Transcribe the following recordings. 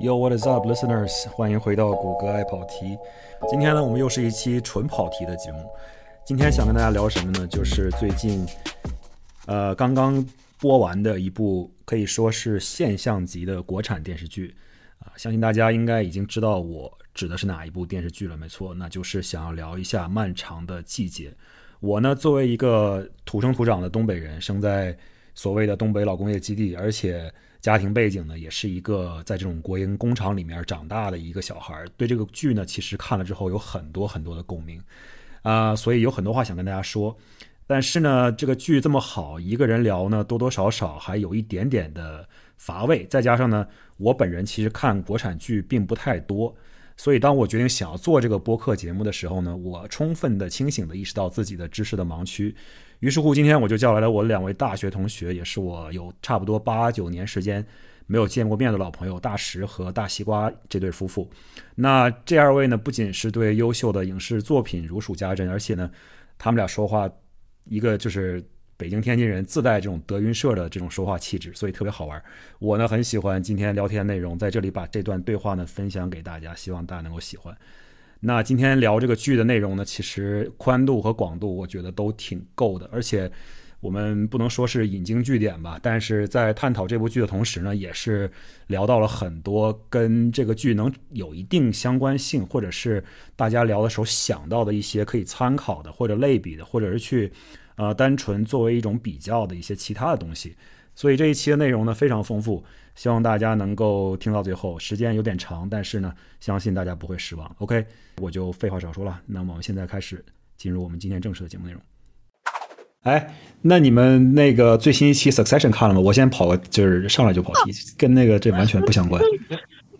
Yo, what is up, listeners？欢迎回到谷歌爱跑题。今天呢，我们又是一期纯跑题的节目。今天想跟大家聊什么呢？就是最近，呃，刚刚播完的一部可以说是现象级的国产电视剧啊。相信大家应该已经知道我指的是哪一部电视剧了，没错，那就是想要聊一下《漫长的季节》。我呢，作为一个土生土长的东北人，生在所谓的东北老工业基地，而且。家庭背景呢，也是一个在这种国营工厂里面长大的一个小孩儿对这个剧呢，其实看了之后有很多很多的共鸣，啊，所以有很多话想跟大家说。但是呢，这个剧这么好，一个人聊呢，多多少少还有一点点的乏味。再加上呢，我本人其实看国产剧并不太多，所以当我决定想要做这个播客节目的时候呢，我充分的清醒的意识到自己的知识的盲区。于是乎，今天我就叫来了我两位大学同学，也是我有差不多八九年时间没有见过面的老朋友大石和大西瓜这对夫妇。那这二位呢，不仅是对优秀的影视作品如数家珍，而且呢，他们俩说话，一个就是北京天津人，自带这种德云社的这种说话气质，所以特别好玩。我呢很喜欢今天聊天内容，在这里把这段对话呢分享给大家，希望大家能够喜欢。那今天聊这个剧的内容呢，其实宽度和广度我觉得都挺够的，而且我们不能说是引经据典吧，但是在探讨这部剧的同时呢，也是聊到了很多跟这个剧能有一定相关性，或者是大家聊的时候想到的一些可以参考的或者类比的，或者是去呃单纯作为一种比较的一些其他的东西。所以这一期的内容呢非常丰富，希望大家能够听到最后。时间有点长，但是呢，相信大家不会失望。OK，我就废话少说了，那么我们现在开始进入我们今天正式的节目内容。哎，那你们那个最新一期 Succession 看了吗？我先跑个，就是上来就跑题，跟那个这完全不相关。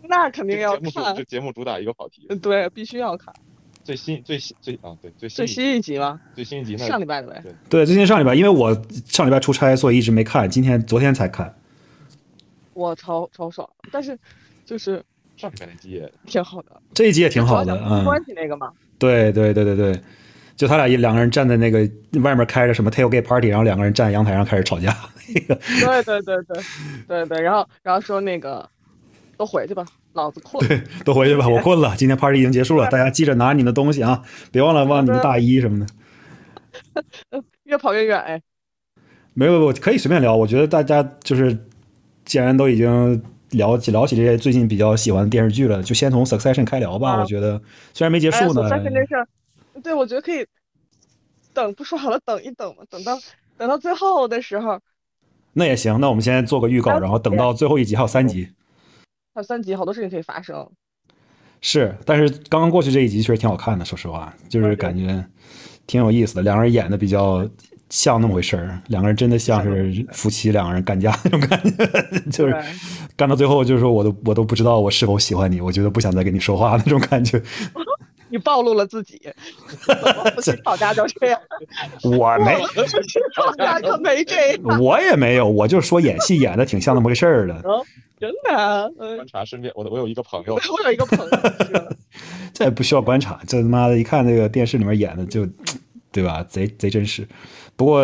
那肯定要看。这节目主打一个跑题。对，必须要看。最新最新最啊对最新最新一集吗？最新一集那上礼拜的呗。对，最近上礼拜，因为我上礼拜出差，所以一直没看。今天昨天才看。我超超爽，但是就是上礼拜那集也挺好的。这一集也挺好的，嗯。关系那个嘛？对对对对对，就他俩一两个人站在那个外面开着什么 tailgate party，然后两个人站阳台上开始吵架。对对对对对对，然后然后说那个都回去吧。老子困，对，都回去吧，我困了。今天 party 已经结束了，大家记着拿你的东西啊，别忘了忘你的大衣什么的。越跑越远哎，没有，我可以随便聊。我觉得大家就是，既然都已经聊起聊起这些最近比较喜欢的电视剧了，就先从 Succession 开聊吧。我觉得虽然没结束呢。Succession 这事儿，对，我觉得可以等不说好了，等一等嘛，等到等到最后的时候。那也行，那我们先做个预告，然后等到最后一集还有三集。还有三集，好多事情可以发生。是，但是刚刚过去这一集确实挺好看的，说实话，就是感觉挺有意思的。两个人演的比较像那么回事儿，两个人真的像是夫妻，两个人干架那种感觉，就是干到最后，就是说我都我都不知道我是否喜欢你，我觉得不想再跟你说话那种感觉。你暴露了自己，夫妻吵架就这样。我没吵架可没这样。我也没有，我就说演戏演的挺像那么回事儿的。真的，观察身边，我我有一个朋友，我有一个朋友，这也不需要观察，这他妈的一看那个电视里面演的就，对吧？贼贼真实。不过，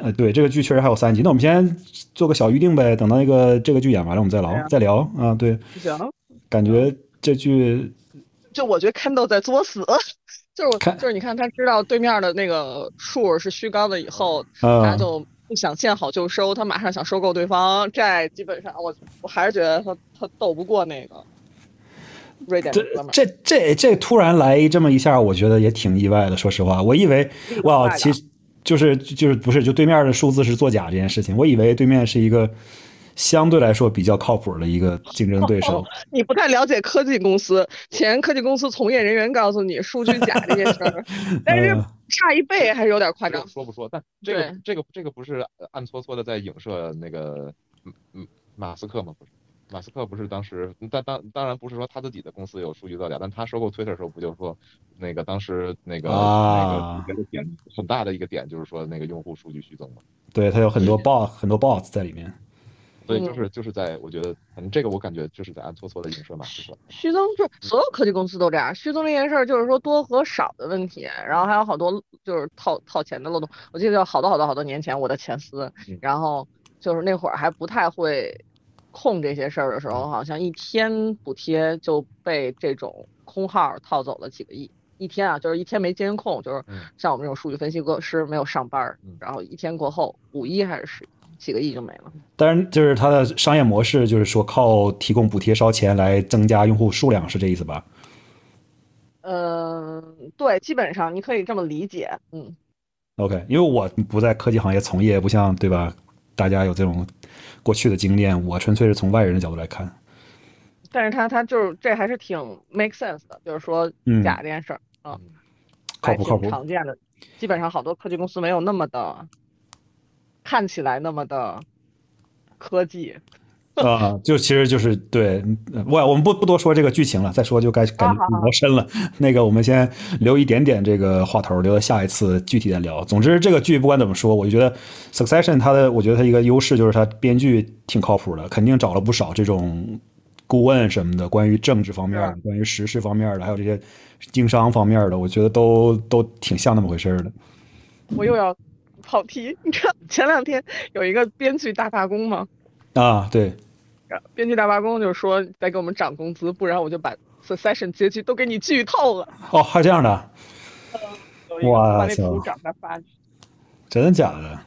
呃，对这个剧确实还有三集，那我们先做个小预定呗，等到那个这个剧演完了，我们再聊再聊啊。对，行。感觉这剧，就我觉得 Kendall 在作死，就是我就是你看他知道对面的那个数是虚高的以后，他就。不想见好就收，他马上想收购对方债，基本上我我还是觉得他他斗不过那个瑞典这这这这突然来这么一下，我觉得也挺意外的。说实话，我以为哇，其实就是就是不是就对面的数字是作假这件事情，我以为对面是一个相对来说比较靠谱的一个竞争对手。你不太了解科技公司，前科技公司从业人员告诉你数据假这件事儿，但是。差一倍还是有点夸张。说不说？但这个这个这个不是暗搓搓的在影射那个嗯嗯马斯克吗？不是，马斯克不是当时，但当当然不是说他自己的公司有数据造假，但他收购 Twitter 的时候不就是说那个当时那个那个点很大的一个点就是说那个用户数据虚增嘛？对他有很多 bot 很多 bots 在里面。所以就是就是在我觉得，反正这个我感觉就是在暗搓搓的影射嘛？虚增就所有科技公司都这样，虚增这件事儿就是说多和少的问题，然后还有好多就是套套钱的漏洞。我记得好多好多好多年前我的前司，然后就是那会儿还不太会控这些事儿的时候，好像一天补贴就被这种空号套走了几个亿。一天啊，就是一天没监控，就是像我们这种数据分析师没有上班，然后一天过后五一还是十几个亿就没了。当然，就是它的商业模式，就是说靠提供补贴烧钱来增加用户数量，是这意思吧？嗯，对，基本上你可以这么理解。嗯，OK，因为我不在科技行业从业，不像对吧？大家有这种。过去的经验，我纯粹是从外人的角度来看。但是他他就是这还是挺 make sense 的，就是说假这件事儿啊，靠谱靠谱，常见的，基本上好多科技公司没有那么的看起来那么的科技。啊，就其实就是对，我我们不不多说这个剧情了，再说就该感觉聊深了。那个我们先留一点点这个话头，留到下一次具体的聊。总之，这个剧不管怎么说，我就觉得《Succession》它的，我觉得它一个优势就是它编剧挺靠谱的，肯定找了不少这种顾问什么的，关于政治方面的、关于时事方面的，还有这些经商方面的，我觉得都都挺像那么回事的。我又要跑题，你知道前两天有一个编剧大罢工吗？啊，对。编剧大罢工就是说再给我们涨工资，不然我就把 Succession 结局都给你剧透了。哦，还这样的？哇操！涨的发真的假的？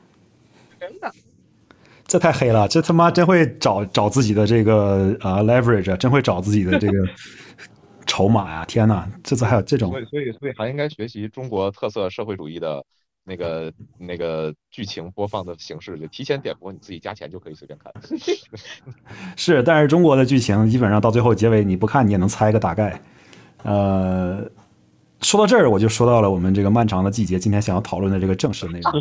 真的。这太黑了，这他妈真会找找自己的这个啊 leverage，真会找自己的这个 筹码呀！天哪，这次还有这种。所以所以所以还应该学习中国特色社会主义的。那个那个剧情播放的形式，就提前点播，你自己加钱就可以随便看。是，但是中国的剧情基本上到最后结尾，你不看你也能猜个大概。呃，说到这儿，我就说到了我们这个漫长的季节，今天想要讨论的这个正式内容。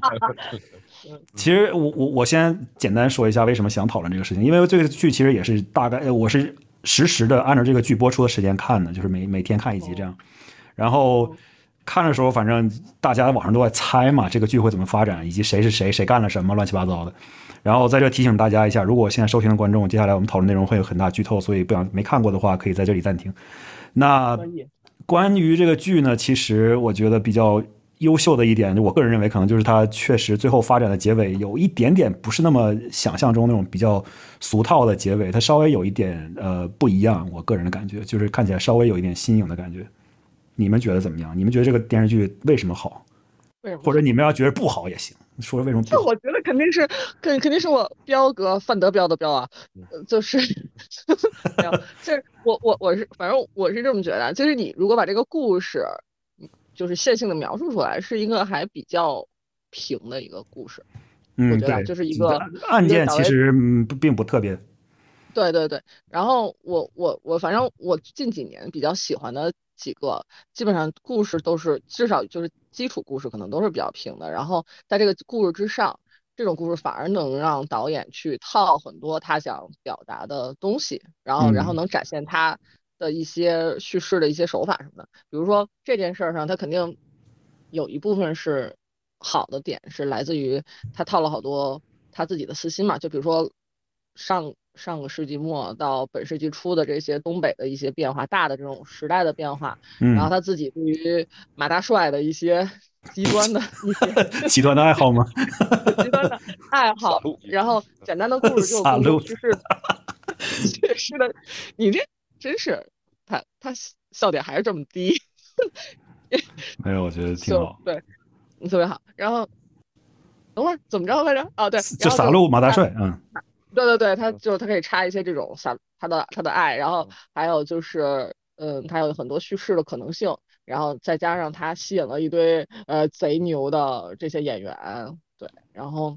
其实我我我先简单说一下为什么想讨论这个事情，因为这个剧其实也是大概我是实时的按照这个剧播出的时间看的，就是每每天看一集这样，然后。看的时候，反正大家网上都在猜嘛，这个剧会怎么发展，以及谁是谁，谁干了什么，乱七八糟的。然后在这提醒大家一下，如果现在收听的观众，接下来我们讨论内容会有很大剧透，所以不想没看过的话，可以在这里暂停。那关于这个剧呢，其实我觉得比较优秀的一点，我个人认为可能就是它确实最后发展的结尾有一点点不是那么想象中那种比较俗套的结尾，它稍微有一点呃不一样。我个人的感觉就是看起来稍微有一点新颖的感觉。你们觉得怎么样？你们觉得这个电视剧为什么好？或者你们要觉得不好也行，说为什么不好？这我觉得肯定是肯肯定是我彪哥范德彪的彪啊，就是就是我我我是反正我是这么觉得，就是你如果把这个故事就是线性的描述出来，是一个还比较平的一个故事。嗯，对，就是一个案件其实并不特别。对对对，然后我我我反正我近几年比较喜欢的。几个基本上故事都是至少就是基础故事可能都是比较平的，然后在这个故事之上，这种故事反而能让导演去套很多他想表达的东西，然后然后能展现他的一些叙事的一些手法什么的。比如说这件事儿上，他肯定有一部分是好的点，是来自于他套了好多他自己的私心嘛，就比如说上。上个世纪末到本世纪初的这些东北的一些变化，大的这种时代的变化，然后他自己对于马大帅的一些 极端的一些 极端的爱好吗？极端的爱好，然后简单的故事就故事是，确实的，你这真是他他笑点还是这么低，没有，我觉得挺好，对，特别好。然后等会儿怎么着来着？哦，对，就撒路马大帅，嗯。对对对，他就他可以插一些这种撒他的他的爱，然后还有就是，嗯，他有很多叙事的可能性，然后再加上他吸引了一堆呃贼牛的这些演员，对，然后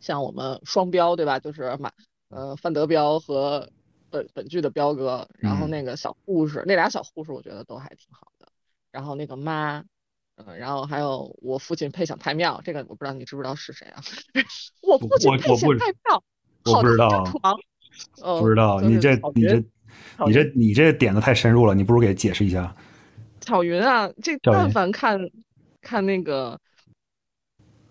像我们双标对吧？就是马呃范德彪和本本剧的彪哥，然后那个小护士，那俩小护士我觉得都还挺好的，然后那个妈，嗯，然后还有我父亲配享太庙，这个我不知道你知不知道是谁啊？我父亲配享太庙。我不知道，不知道你这你这你这你这点子太深入了，你不如给解释一下。巧云啊，这但凡看看那个，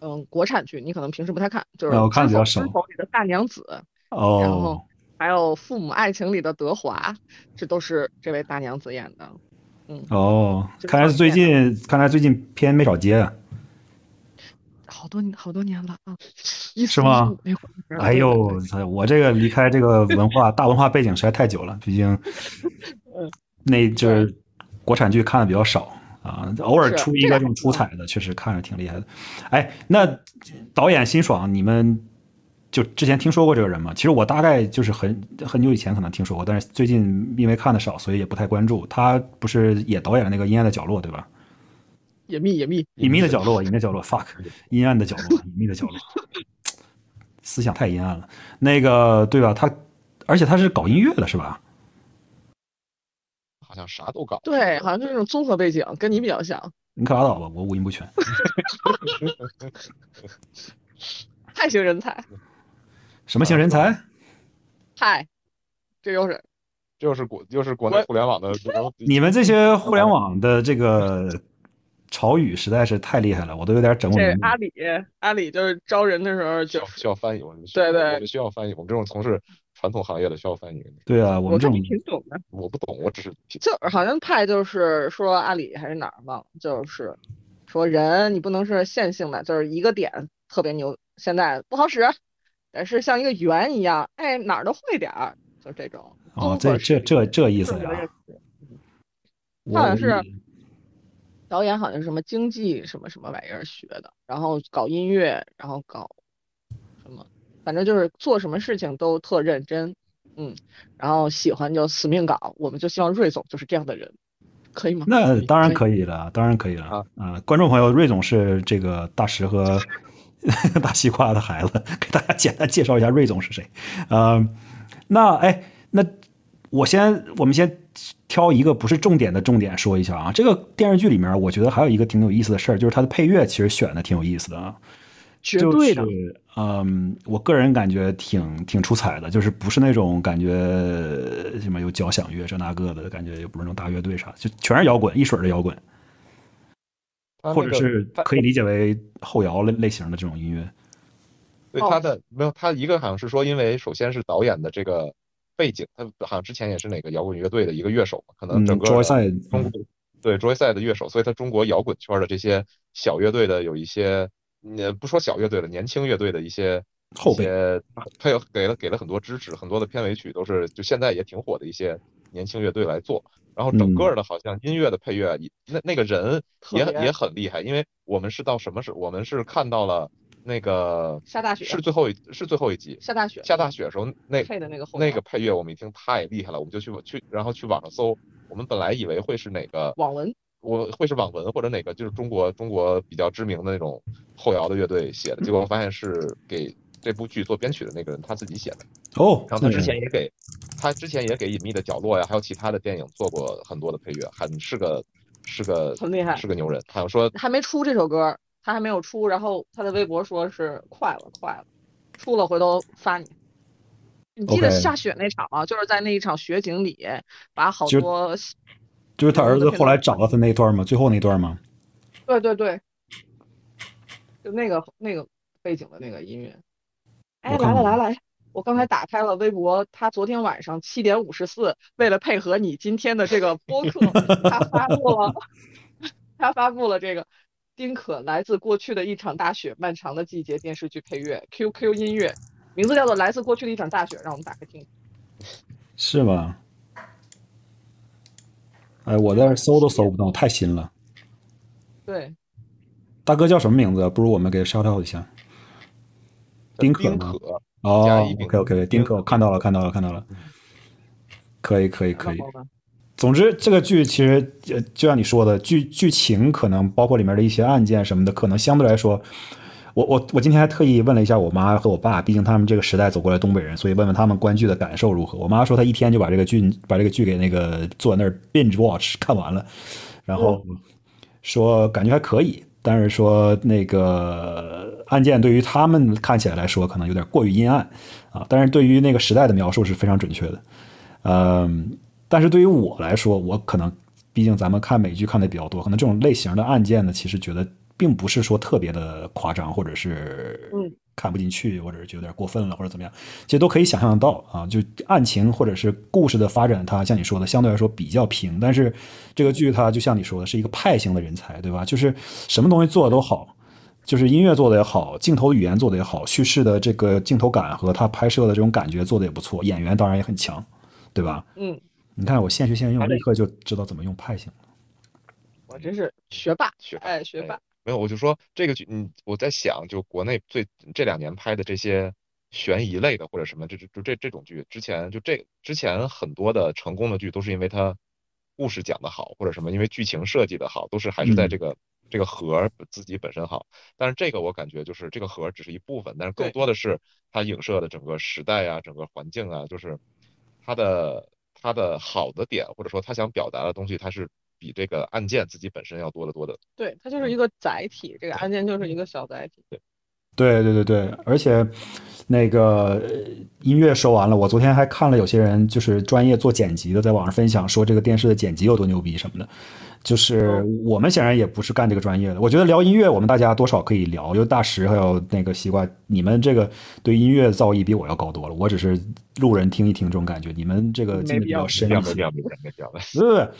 嗯，国产剧，你可能平时不太看，就是《看比较少。里的大娘子，哦，然后还有《父母爱情》里的德华，这都是这位大娘子演的。嗯，哦，看来是最近看来最近片没少接。啊，好多好多年了啊，是吗？哎呦，我这个离开这个文化大文化背景实在太久了，毕竟，那就是国产剧看的比较少啊，偶尔出一个这种出彩的，确实看着挺厉害的。哎，那导演辛爽，你们就之前听说过这个人吗？其实我大概就是很很久以前可能听说过，但是最近因为看的少，所以也不太关注。他不是也导演了那个《阴暗的角落》，对吧？隐秘，隐秘，隐秘的角落，隐秘的角落，fuck，阴暗的角落，隐秘的角落，思想太阴暗了。那个，对吧？他，而且他是搞音乐的，是吧？好像啥都搞。对，好像就是那种综合背景，跟你比较像。你可拉倒吧，我五音不全。太型人才。什么型人才？嗨，这又是，又是国，又是国内互联网的。你们这些互联网的这个。潮语实在是太厉害了，我都有点整不明白。阿里，阿里就是招人的时候就需要翻译，我们对对，我们需要翻译。我们这种从事传统行业的需要翻译。对啊，我们这种挺懂的。我不懂，我只是就好像派就是说阿里还是哪儿忘了，就是说人你不能是线性的，就是一个点特别牛，现在不好使，但是像一个圆一样，哎哪儿都会点儿，就这种。哦，这这这这意思呀？好像是。导演好像是什么经济什么什么玩意儿学的，然后搞音乐，然后搞什么，反正就是做什么事情都特认真，嗯，然后喜欢就死命搞，我们就希望瑞总就是这样的人，可以吗？那当然可以了，当然可以了啊！观众朋友，瑞总是这个大石和 大西瓜的孩子，给大家简单介绍一下瑞总是谁。呃，那哎，那我先，我们先。挑一个不是重点的重点说一下啊，这个电视剧里面，我觉得还有一个挺有意思的事儿，就是它的配乐其实选的挺有意思的啊，绝对的，嗯，我个人感觉挺挺出彩的，就是不是那种感觉什么有交响乐这那个的感觉，也不是那种大乐队啥，就全是摇滚，一水的摇滚，或者是可以理解为后摇类类型的这种音乐。对他的没有，他一个好像是说，因为首先是导演的这个。背景，他好像之前也是哪个摇滚乐队的一个乐手嘛，可能整个中国对 Joyside 的乐手，所以他中国摇滚圈的这些小乐队的有一些，呃，不说小乐队了，年轻乐队的一些后辈，他有给了给了很多支持，很多的片尾曲都是就现在也挺火的一些年轻乐队来做，然后整个的好像音乐的配乐，那那个人也也很厉害，因为我们是到什么时，我们是看到了。那个下大雪是最后一是最后一集下大雪下大雪的时候那配的那个那个配乐我们一听太厉害了，我们就去去然后去网上搜，我们本来以为会是哪个网文，我会是网文或者哪个就是中国中国比较知名的那种后摇的乐队写的，结果发现是给这部剧做编曲的那个人他自己写的哦，然后他之前也给他之前也给隐秘的角落呀，还有其他的电影做过很多的配乐，很是个是个很厉害是个牛人，好像说还没出这首歌。他还没有出，然后他的微博说是快了，快了，出了回头发你。你记得下雪那场吗？就是在那一场雪景里，把好多就是他儿子后来找到他那段吗？最后那段吗？对对对，就那个那个背景的那个音乐。哎，来了来了！我刚才打开了微博，他昨天晚上七点五十四，为了配合你今天的这个播客，他发布了，他发布了这个。丁可来自过去的一场大雪，漫长的季节电视剧配乐，QQ 音乐，名字叫做《来自过去的一场大雪》，让我们打开听。是吗？哎，我在这搜都搜不到，太新了。对。大哥叫什么名字？不如我们给 shout out 一下。丁可吗？哦，OK OK，丁可，我看到了，看到了，看到了。可以，可以，可以。总之，这个剧其实呃就像你说的，剧剧情可能包括里面的一些案件什么的，可能相对来说，我我我今天还特意问了一下我妈和我爸，毕竟他们这个时代走过来东北人，所以问问他们观剧的感受如何。我妈说她一天就把这个剧把这个剧给那个坐在那儿 binge watch 看完了，然后说感觉还可以，但是说那个案件对于他们看起来来说可能有点过于阴暗啊，但是对于那个时代的描述是非常准确的，嗯。但是对于我来说，我可能，毕竟咱们看美剧看的比较多，可能这种类型的案件呢，其实觉得并不是说特别的夸张，或者是看不进去，或者是觉得有点过分了，或者怎么样，其实都可以想象得到啊。就案情或者是故事的发展，它像你说的，相对来说比较平。但是这个剧它就像你说的，是一个派型的人才，对吧？就是什么东西做的都好，就是音乐做的也好，镜头语言做的也好，叙事的这个镜头感和他拍摄的这种感觉做的也不错，演员当然也很强，对吧？嗯，你看我现学现用，立刻就知道怎么用派型我真是学霸，学哎，学霸。没有，我就说这个剧，嗯，我在想，就国内最这两年拍的这些悬疑类的或者什么，这就就这这种剧，之前就这之前很多的成功的剧都是因为它故事讲的好，或者什么，因为剧情设计的好，都是还是在这个。这个核自己本身好，但是这个我感觉就是这个核只是一部分，但是更多的是它影射的整个时代啊，整个环境啊，就是它的它的好的点，或者说它想表达的东西，它是比这个案件自己本身要多得多的。对，它就是一个载体，这个案件就是一个小载体。对，对对对对，而且那个音乐说完了，我昨天还看了有些人就是专业做剪辑的，在网上分享说这个电视的剪辑有多牛逼什么的。就是我们显然也不是干这个专业的，我觉得聊音乐，我们大家多少可以聊。因为大石还有那个西瓜，你们这个对音乐造诣比我要高多了。我只是路人听一听这种感觉，你们这个经历比较深一些。没没没不不，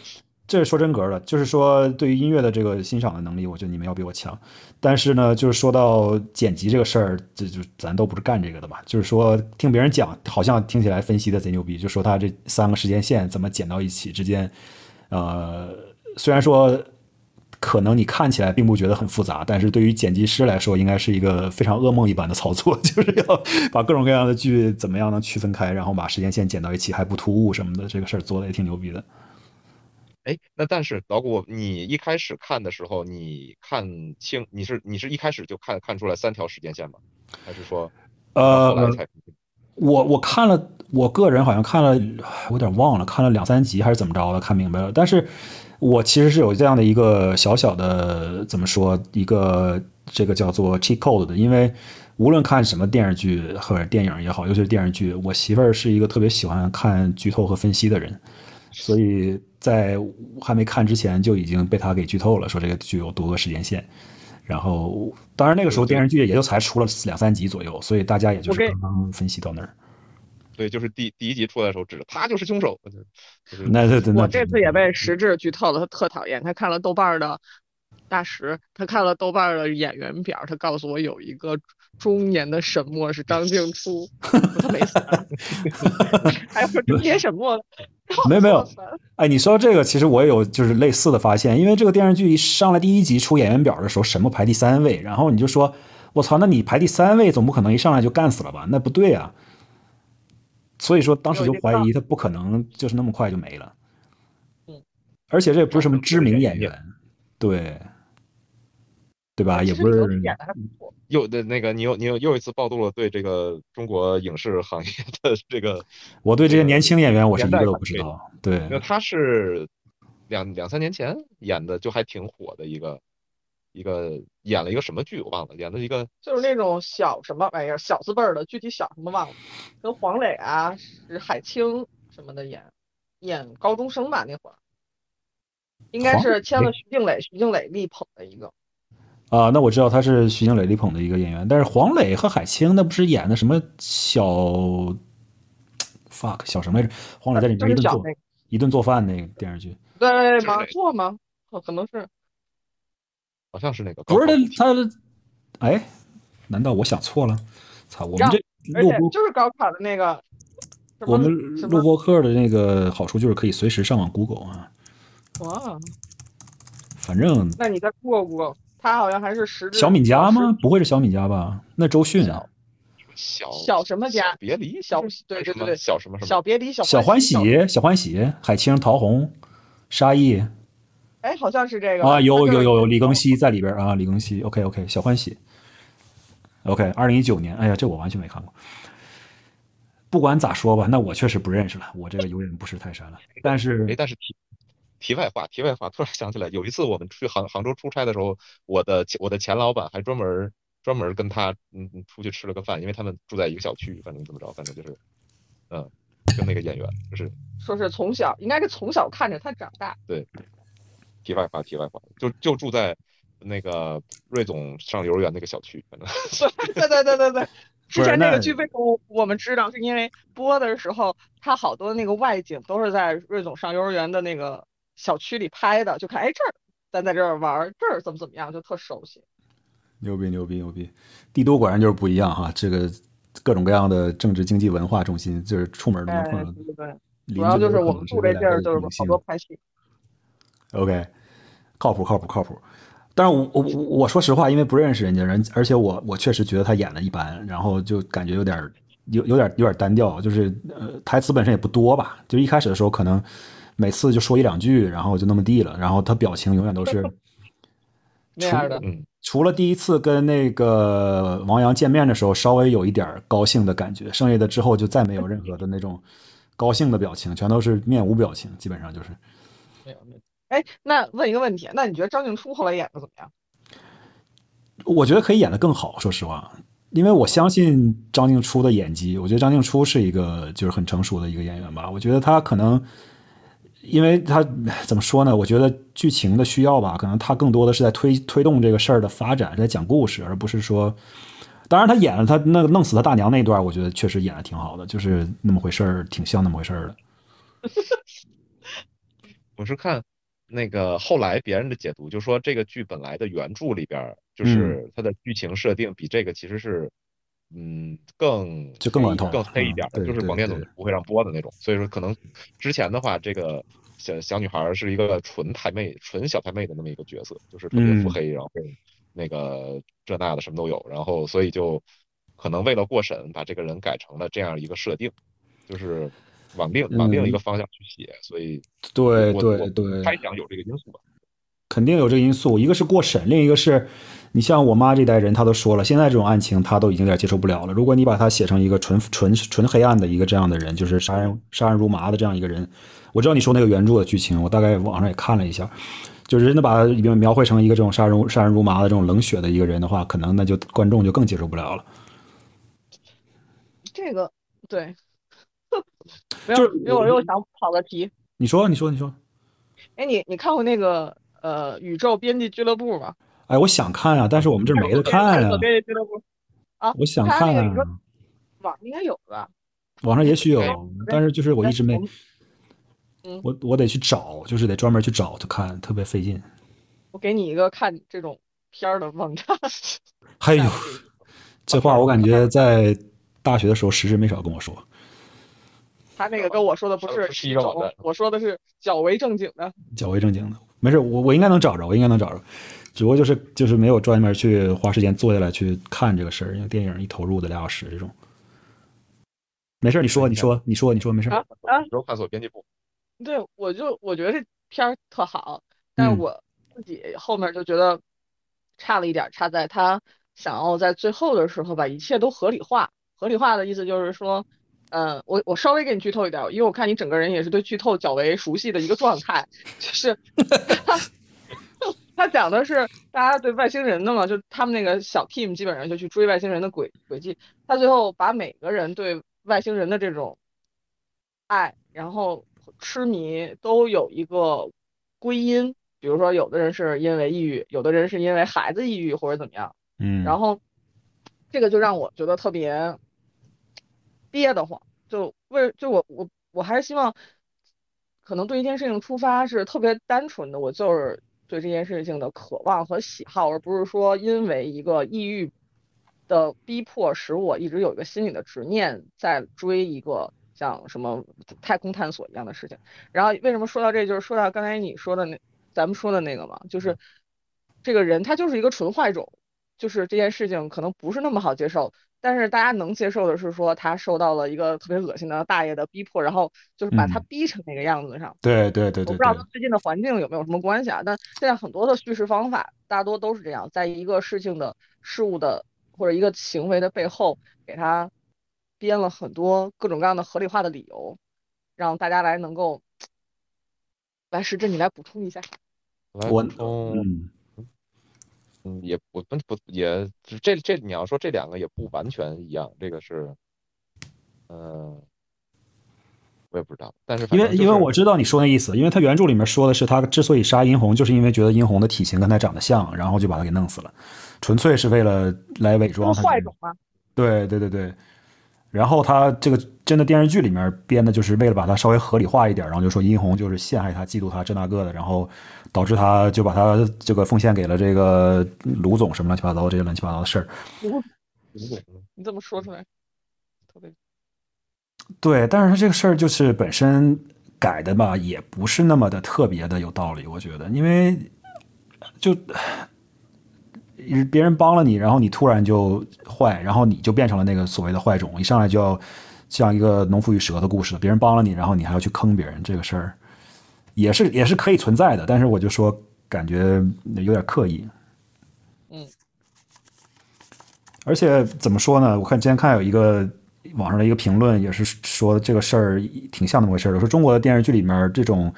这是说真格的，就是说对于音乐的这个欣赏的能力，我觉得你们要比我强。但是呢，就是说到剪辑这个事儿，这就咱都不是干这个的吧。就是说听别人讲，好像听起来分析的贼牛逼，就说他这三个时间线怎么剪到一起之间，呃。虽然说可能你看起来并不觉得很复杂，但是对于剪辑师来说，应该是一个非常噩梦一般的操作，就是要把各种各样的剧怎么样能区分开，然后把时间线剪到一起还不突兀什么的，这个事儿做的也挺牛逼的。哎，那但是老谷，你一开始看的时候，你看清你是你是一开始就看看出来三条时间线吗？还是说呃，我我看了，我个人好像看了，我有点忘了，看了两三集还是怎么着的，看明白了，但是。我其实是有这样的一个小小的怎么说一个这个叫做 cheat code 的，因为无论看什么电视剧或者电影也好，尤其是电视剧，我媳妇儿是一个特别喜欢看剧透和分析的人，所以在还没看之前就已经被他给剧透了，说这个剧有多个时间线。然后，当然那个时候电视剧也就才出了两三集左右，所以大家也就是刚刚分析到那儿。对，就是第第一集出来的时候，指着他就是凶手。那那我这次也被实质剧透了，他特讨厌。他看了豆瓣的大石，他看了豆瓣的演员表，他告诉我有一个中年的沈墨是张静初，他没死。还有中年沈墨，没有没有。哎，你说这个，其实我也有就是类似的发现，因为这个电视剧一上来第一集出演员表的时候，沈墨排第三位，然后你就说，我操，那你排第三位，总不可能一上来就干死了吧？那不对啊。所以说，当时就怀疑他不可能就是那么快就没了。嗯，而且这也不是什么知名演员，对，对吧？也不是又的那个，你又你又又一次暴露了对这个中国影视行业的这个。我对这些年轻演员，我是一个都不知道。对，那他是两两三年前演的，就还挺火的一个。一个演了一个什么剧我忘了，演的一个就是那种小什么玩意儿小字辈儿的，具体小什么忘了，跟黄磊啊、是海清什么的演，演高中生吧那会儿，应该是签了徐静蕾，徐静蕾力捧的一个。啊，那我知道他是徐静蕾力捧的一个演员，但是黄磊和海清那不是演的什么小 fuck 小什么来着？黄磊在里面一顿做一顿做饭那个电视剧，对吗？做吗？可能是。好像是那个，不是他，他，哎，难道我想错了？操，我们这录播就是高考的那个。我们录播课的那个好处就是可以随时上网 Google 啊。哇。反正。那你再 Google Google，他好像还是十。小敏家吗？不会是小敏家吧？那周迅啊。小小什么家？别离小对对对小什么什么？小别离小小欢喜小欢喜海清陶虹沙溢。哎，好像是这个啊，有有有李庚希在里边啊，李庚希，OK OK，小欢喜，OK，二零一九年，哎呀，这我完全没看过。不管咋说吧，那我确实不认识了，我这个有眼不识泰山了。但是，哎，但是题题外话，题外话，突然想起来，有一次我们去杭杭州出差的时候，我的我的前老板还专门专门跟他嗯出去吃了个饭，因为他们住在一个小区，反正怎么着，反正就是，嗯，跟那个演员就是说是从小应该是从小看着他长大，对。题外话，题外话，就就住在那个瑞总上幼儿园那个小区，反正。对对对对对，之前那个剧为什么我们知道？是因为播的时候，他好多那个外景都是在瑞总上幼儿园的那个小区里拍的，就看哎这儿咱在这儿玩，这儿怎么怎么样，就特熟悉。牛逼牛逼牛逼！帝都果然就是不一样哈，这个各种各样的政治经济文化中心，就是出门都能碰到。对对对，主要就是我们住这地儿就是好多拍戏。OK，靠谱靠谱靠谱。但是我我我说实话，因为不认识人家人，而且我我确实觉得他演的一般，然后就感觉有点有有点有点单调，就是呃台词本身也不多吧，就一开始的时候可能每次就说一两句，然后就那么地了，然后他表情永远都是 那样的。除了第一次跟那个王阳见面的时候稍微有一点高兴的感觉，剩下的之后就再没有任何的那种高兴的表情，全都是面无表情，基本上就是。没有没有。哎，那问一个问题，那你觉得张静初后来演的怎么样？我觉得可以演得更好，说实话，因为我相信张静初的演技。我觉得张静初是一个就是很成熟的一个演员吧。我觉得他可能。因为他怎么说呢？我觉得剧情的需要吧，可能他更多的是在推推动这个事儿的发展，在讲故事，而不是说。当然，他演了他那个弄死他大娘那段，我觉得确实演的挺好的，就是那么回事儿，挺像那么回事儿的。我是看那个后来别人的解读，就说这个剧本来的原著里边，就是它的剧情设定比这个其实是。嗯，更就更更更黑一点的，就是广电总局不会让播的那种。所以说，可能之前的话，这个小小女孩是一个纯太妹、纯小太妹的那么一个角色，就是特别腹黑，然后那个这那的什么都有。然后，所以就可能为了过审，把这个人改成了这样一个设定，就是往另往另一个方向去写。所以，对对对，猜想有这个因素吧。肯定有这个因素，一个是过审，另一个是。你像我妈这代人，她都说了，现在这种案情，她都已经有点接受不了了。如果你把她写成一个纯纯纯黑暗的一个这样的人，就是杀人杀人如麻的这样一个人，我知道你说那个原著的剧情，我大概网上也看了一下，就是真的把他描绘成一个这种杀人杀人如麻的这种冷血的一个人的话，可能那就观众就更接受不了了。这个对，没有，因为我又想跑个题。你说，你说，你说。哎，你你看过那个呃宇宙编辑俱乐部吗？哎，我想看啊，但是我们这没得看啊。啊，我想看啊。网应该有吧？网上也许有，但是就是我一直没。我我得去找，就是得专门去找去看，特别费劲。我给你一个看这种片儿的网站。哎呦，这话我感觉在大学的时候时时没少跟我说。他那个跟我说的不是一个网站，我说的是较为正经的。较为正经的，没事，我我应该能找着，我应该能找着。只不过就是就是没有专门去花时间坐下来去看这个事儿，因为电影一投入的俩小时这种。没事，你说，你说，你说，你说，没事。啊啊！宇宙探索编辑部。对，我就我觉得这片儿特好，但是我自己后面就觉得差了一点，差在他想要在最后的时候把一切都合理化。合理化的意思就是说，嗯，我我稍微给你剧透一点，因为我看你整个人也是对剧透较为熟悉的一个状态，就是。他讲的是大家对外星人的嘛，就他们那个小 team 基本上就去追外星人的轨轨迹。他最后把每个人对外星人的这种爱，然后痴迷都有一个归因。比如说，有的人是因为抑郁，有的人是因为孩子抑郁或者怎么样。嗯。然后这个就让我觉得特别憋得慌。就为就我我我还是希望，可能对一件事情出发是特别单纯的，我就是。对这件事情的渴望和喜好，而不是说因为一个抑郁的逼迫，使我一直有一个心理的执念，在追一个像什么太空探索一样的事情。然后为什么说到这，就是说到刚才你说的那，咱们说的那个嘛，就是这个人他就是一个纯坏种，就是这件事情可能不是那么好接受。但是大家能接受的是说他受到了一个特别恶心的大爷的逼迫，然后就是把他逼成那个样子上。对对对对。我不知道跟最近的环境有没有什么关系啊？但现在很多的叙事方法大多都是这样，在一个事情的事物的或者一个行为的背后，给他编了很多各种各样的合理化的理由，让大家来能够 来实质，你来补充一下。我嗯。嗯，也不不不，也这这你要说这两个也不完全一样，这个是，嗯，我也不知道，但是因为因为我知道你说那意思，因为他原著里面说的是他之所以杀殷红，就是因为觉得殷红的体型跟他长得像，然后就把他给弄死了，纯粹是为了来伪装他。坏种吗？对对对对，然后他这个真的电视剧里面编的，就是为了把它稍微合理化一点，然后就说殷红就是陷害他、嫉妒他这那个的，然后导致他就把他这个奉献给了这个卢总什么乱七八糟这些乱七八糟的事儿。卢总，你怎么说出来？特别对，但是他这个事儿就是本身改的吧，也不是那么的特别的有道理，我觉得，因为就。别人帮了你，然后你突然就坏，然后你就变成了那个所谓的坏种，一上来就要像一个农夫与蛇的故事。别人帮了你，然后你还要去坑别人，这个事儿也是也是可以存在的。但是我就说，感觉有点刻意。嗯。而且怎么说呢？我看今天看有一个网上的一个评论，也是说这个事儿挺像那么回事儿。说中国的电视剧里面这种，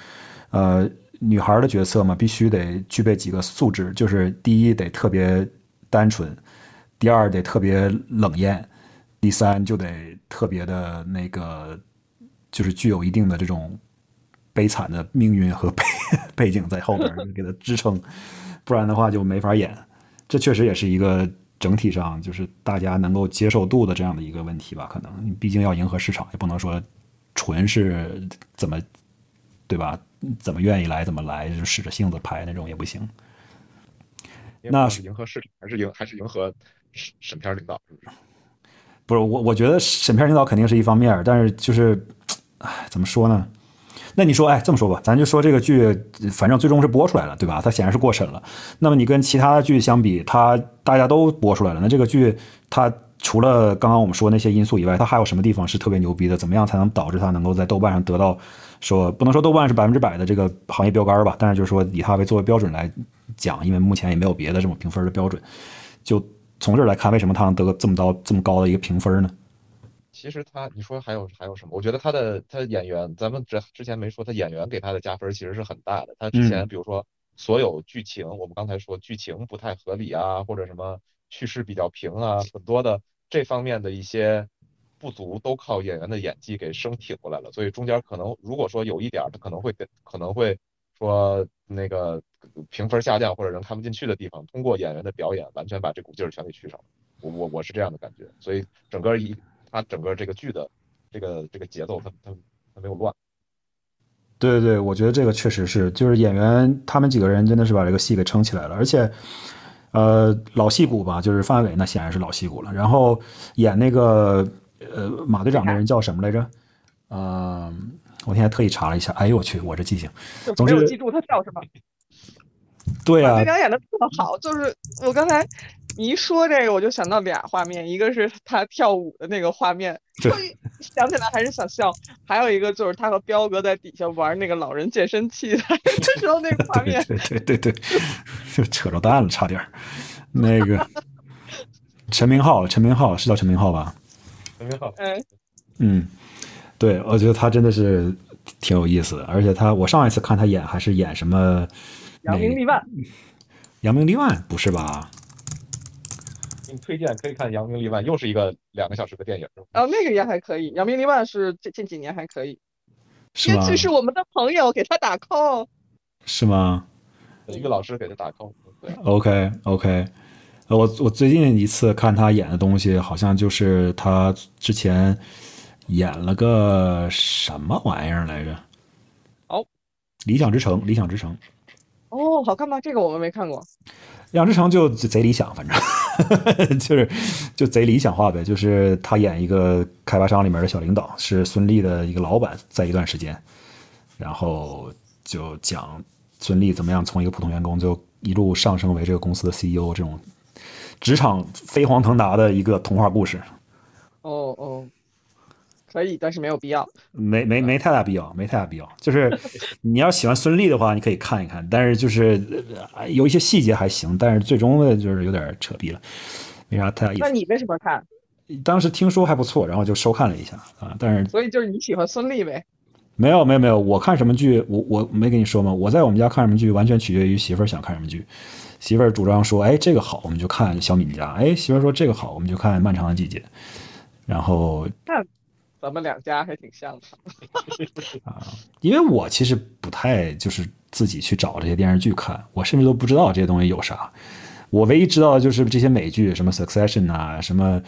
呃。女孩的角色嘛，必须得具备几个素质，就是第一得特别单纯，第二得特别冷艳，第三就得特别的那个，就是具有一定的这种悲惨的命运和 背背景在后边 给他支撑，不然的话就没法演。这确实也是一个整体上就是大家能够接受度的这样的一个问题吧？可能毕竟要迎合市场，也不能说纯是怎么。对吧？怎么愿意来怎么来，就使着性子拍那种也不行。那是迎合市场，还是迎还是迎合审审片领导？是不是？不是我，我觉得审片领导肯定是一方面，但是就是，哎，怎么说呢？那你说，哎，这么说吧，咱就说这个剧，反正最终是播出来了，对吧？它显然是过审了。那么你跟其他的剧相比，它大家都播出来了，那这个剧它除了刚刚我们说那些因素以外，它还有什么地方是特别牛逼的？怎么样才能导致它能够在豆瓣上得到？说不能说豆瓣是百分之百的这个行业标杆吧，但是就是说以它为作为标准来讲，因为目前也没有别的这种评分的标准，就从这儿来看，为什么它能得这么高这么高的一个评分呢？其实他，你说还有还有什么？我觉得他的他演员，咱们这之前没说他演员给他的加分其实是很大的。他之前比如说所有剧情，我们刚才说剧情不太合理啊，或者什么叙事比较平啊，很多的这方面的一些。不足都靠演员的演技给生挺过来了，所以中间可能如果说有一点他可能会给可能会说那个评分下降或者人看不进去的地方，通过演员的表演完全把这股劲儿全给去上了。我我我是这样的感觉，所以整个一他整个这个剧的这个这个节奏他他他没有乱。对对对，我觉得这个确实是，就是演员他们几个人真的是把这个戏给撑起来了，而且。呃，老戏骨吧，就是范伟，那显然是老戏骨了。然后演那个呃马队长的人叫什么来着？呃，我现在特意查了一下。哎呦我去，我这记性，总之记住他叫什么？对啊，马队长演的特好，就是我刚才。你一说这个，我就想到俩画面，一个是他跳舞的那个画面，想起来还是想笑；还有一个就是他和彪哥在底下玩那个老人健身器 的时候那个画面。对对对对，就 扯着蛋了，差点那个 陈明浩，陈明浩是叫陈明浩吧？陈明浩。嗯。嗯，对，我觉得他真的是挺有意思的，而且他，我上一次看他演还是演什么？扬名立万。扬名立万不是吧？推荐可以看《扬名立万》，又是一个两个小时的电影。哦，那个也还可以，《扬名立万》是近近几年还可以。是吗？这是我们的朋友，给他打 call。是吗？一个老师给他打 call。对。OK OK，我我最近一次看他演的东西，好像就是他之前演了个什么玩意儿来着？哦，《理想之城》，《理想之城》。哦，好看吗？这个我们没看过。养之成就贼理想，反正 就是就贼理想化呗。就是他演一个开发商里面的小领导，是孙俪的一个老板，在一段时间，然后就讲孙俪怎么样从一个普通员工就一路上升为这个公司的 CEO，这种职场飞黄腾达的一个童话故事。哦哦。可以，但是没有必要。没没没太大必要，没太大必要。就是 你要喜欢孙俪的话，你可以看一看。但是就是有一些细节还行，但是最终的就是有点扯逼了，没啥太大意思。那你为什么看？当时听说还不错，然后就收看了一下啊。但是所以就是你喜欢孙俪呗？没有没有没有，我看什么剧，我我没跟你说吗？我在我们家看什么剧，完全取决于媳妇儿想看什么剧。媳妇儿主张说，哎，这个好，我们就看小敏家。哎，媳妇儿说这个好，我们就看漫长的季节。然后。咱们两家还挺像的 啊，因为我其实不太就是自己去找这些电视剧看，我甚至都不知道这些东西有啥。我唯一知道的就是这些美剧，什么 Succession 啊，什么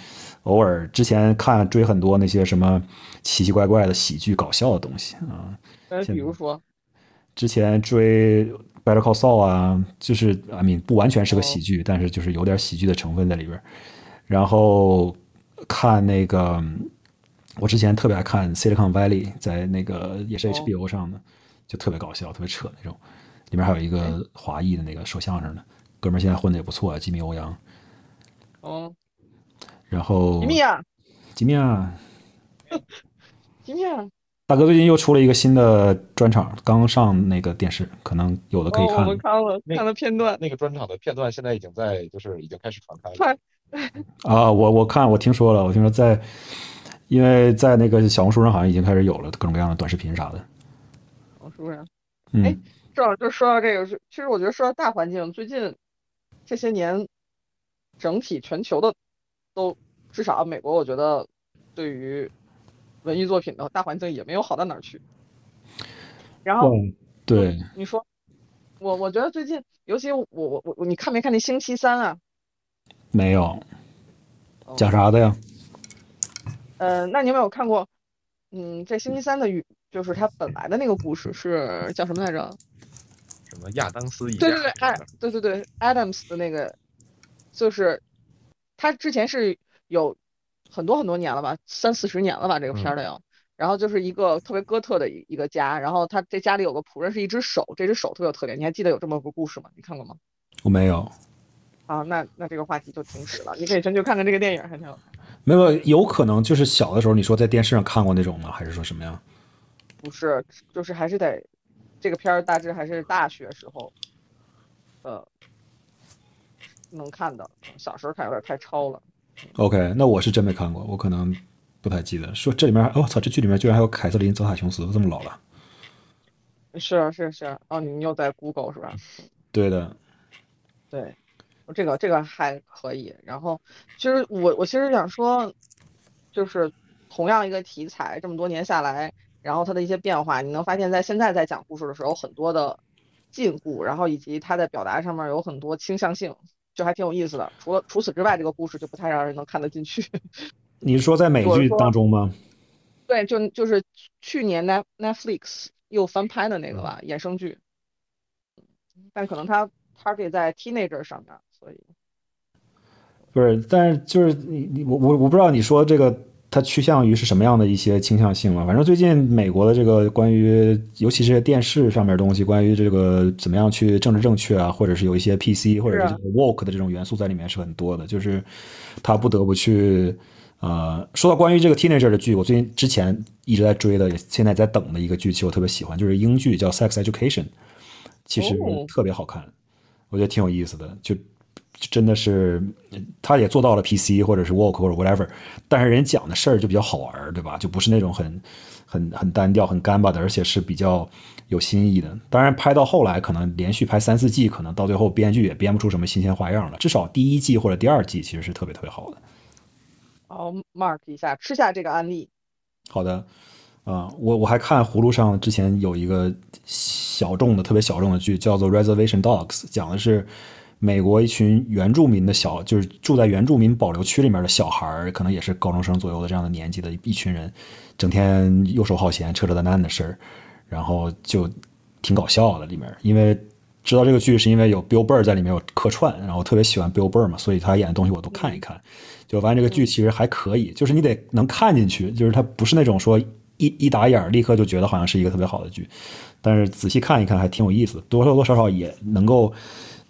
偶尔之前看追很多那些什么奇奇怪怪的喜剧搞笑的东西啊。呃，比如说，之前追 Better Call Saul 啊，就是 I mean 不完全是个喜剧，但是就是有点喜剧的成分在里边。然后看那个，我之前特别爱看 Silicon Valley，在那个也是 HBO 上的，就特别搞笑，特别扯那种。里面还有一个华裔的那个说相声的。哥们儿现在混的也不错，吉米欧阳。哦。然后。吉米啊！吉米啊！吉米啊！大哥最近又出了一个新的专场，刚上那个电视，可能有的可以看。我看了，看了片段。那个专场的片段现在已经在，就是已经开始传开了。啊，我我看我听说了，我听说在，因为在那个小红书上好像已经开始有了各种各样的短视频啥的。小红书上。哎，正好就说到这个，是其实我觉得说到大环境，最近。这些年，整体全球的都至少美国，我觉得对于文艺作品的大环境也没有好到哪儿去。然后，对，你说，我我觉得最近，尤其我我我你看没看那星期三啊？没有，讲啥的呀？呃，那你有没有看过？嗯，这星期三的雨就是他本来的那个故事是叫什么来着？什么亚当斯一对对对，哎，对对对，Adams 的那个，就是他之前是有很多很多年了吧，三四十年了吧，这个片儿的要。然后就是一个特别哥特的一一个家，然后他这家里有个仆人是一只手，这只手特别有特点。你还记得有这么个故事吗？你看过吗？我没有。啊，那那这个话题就停止了。你可以先去看看这个电影，还挺好看。没有，有可能就是小的时候你说在电视上看过那种吗？还是说什么呀？不是，就是还是得。这个片儿大致还是大学时候，呃，能看的。小时候看有点太超了。OK，那我是真没看过，我可能不太记得。说这里面，我操，这剧里面居然还有凯瑟琳·泽塔·琼斯，这么老了。是啊，是是啊。哦，你又在 Google 是吧？对的。对，这个这个还可以。然后，其实我我其实想说，就是同样一个题材，这么多年下来。然后它的一些变化，你能发现在现在在讲故事的时候，很多的禁锢，然后以及它在表达上面有很多倾向性，就还挺有意思的。除了除此之外，这个故事就不太让人能看得进去。你是说在美剧当中吗？对，就就是去年 Net Netflix 又翻拍的那个吧，衍生剧。但可能它它可以在 Teenager 上面，所以不是，但是就是你你我我我不知道你说这个。它趋向于是什么样的一些倾向性了？反正最近美国的这个关于，尤其是电视上面东西，关于这个怎么样去政治正确啊，或者是有一些 PC 或者是 Woke 的这种元素在里面是很多的。就是他不得不去，呃，说到关于这个 Teenager 的剧，我最近之前一直在追的，也现在在等的一个剧，其实我特别喜欢，就是英剧叫 Sex Education，其实特别好看，我觉得挺有意思的，就。真的是，他也做到了 PC 或者是 Work 或者 whatever，但是人讲的事儿就比较好玩，对吧？就不是那种很、很、很单调、很干巴的，而且是比较有新意的。当然，拍到后来可能连续拍三四季，可能到最后编剧也编不出什么新鲜花样了。至少第一季或者第二季其实是特别特别好的。好，mark 一下，吃下这个案例。好的，啊，我我还看葫芦上之前有一个小众的、特别小众的剧，叫做 Reservation Dogs，讲的是。美国一群原住民的小，就是住在原住民保留区里面的小孩儿，可能也是高中生左右的这样的年纪的一群人，整天游手好闲、扯扯淡淡的事儿，然后就挺搞笑的里面。因为知道这个剧是因为有 Bill Burr 在里面有客串，然后特别喜欢 Bill Burr 嘛，所以他演的东西我都看一看。就发现这个剧其实还可以，就是你得能看进去，就是它不是那种说一一打眼立刻就觉得好像是一个特别好的剧，但是仔细看一看还挺有意思，多多多少少也能够。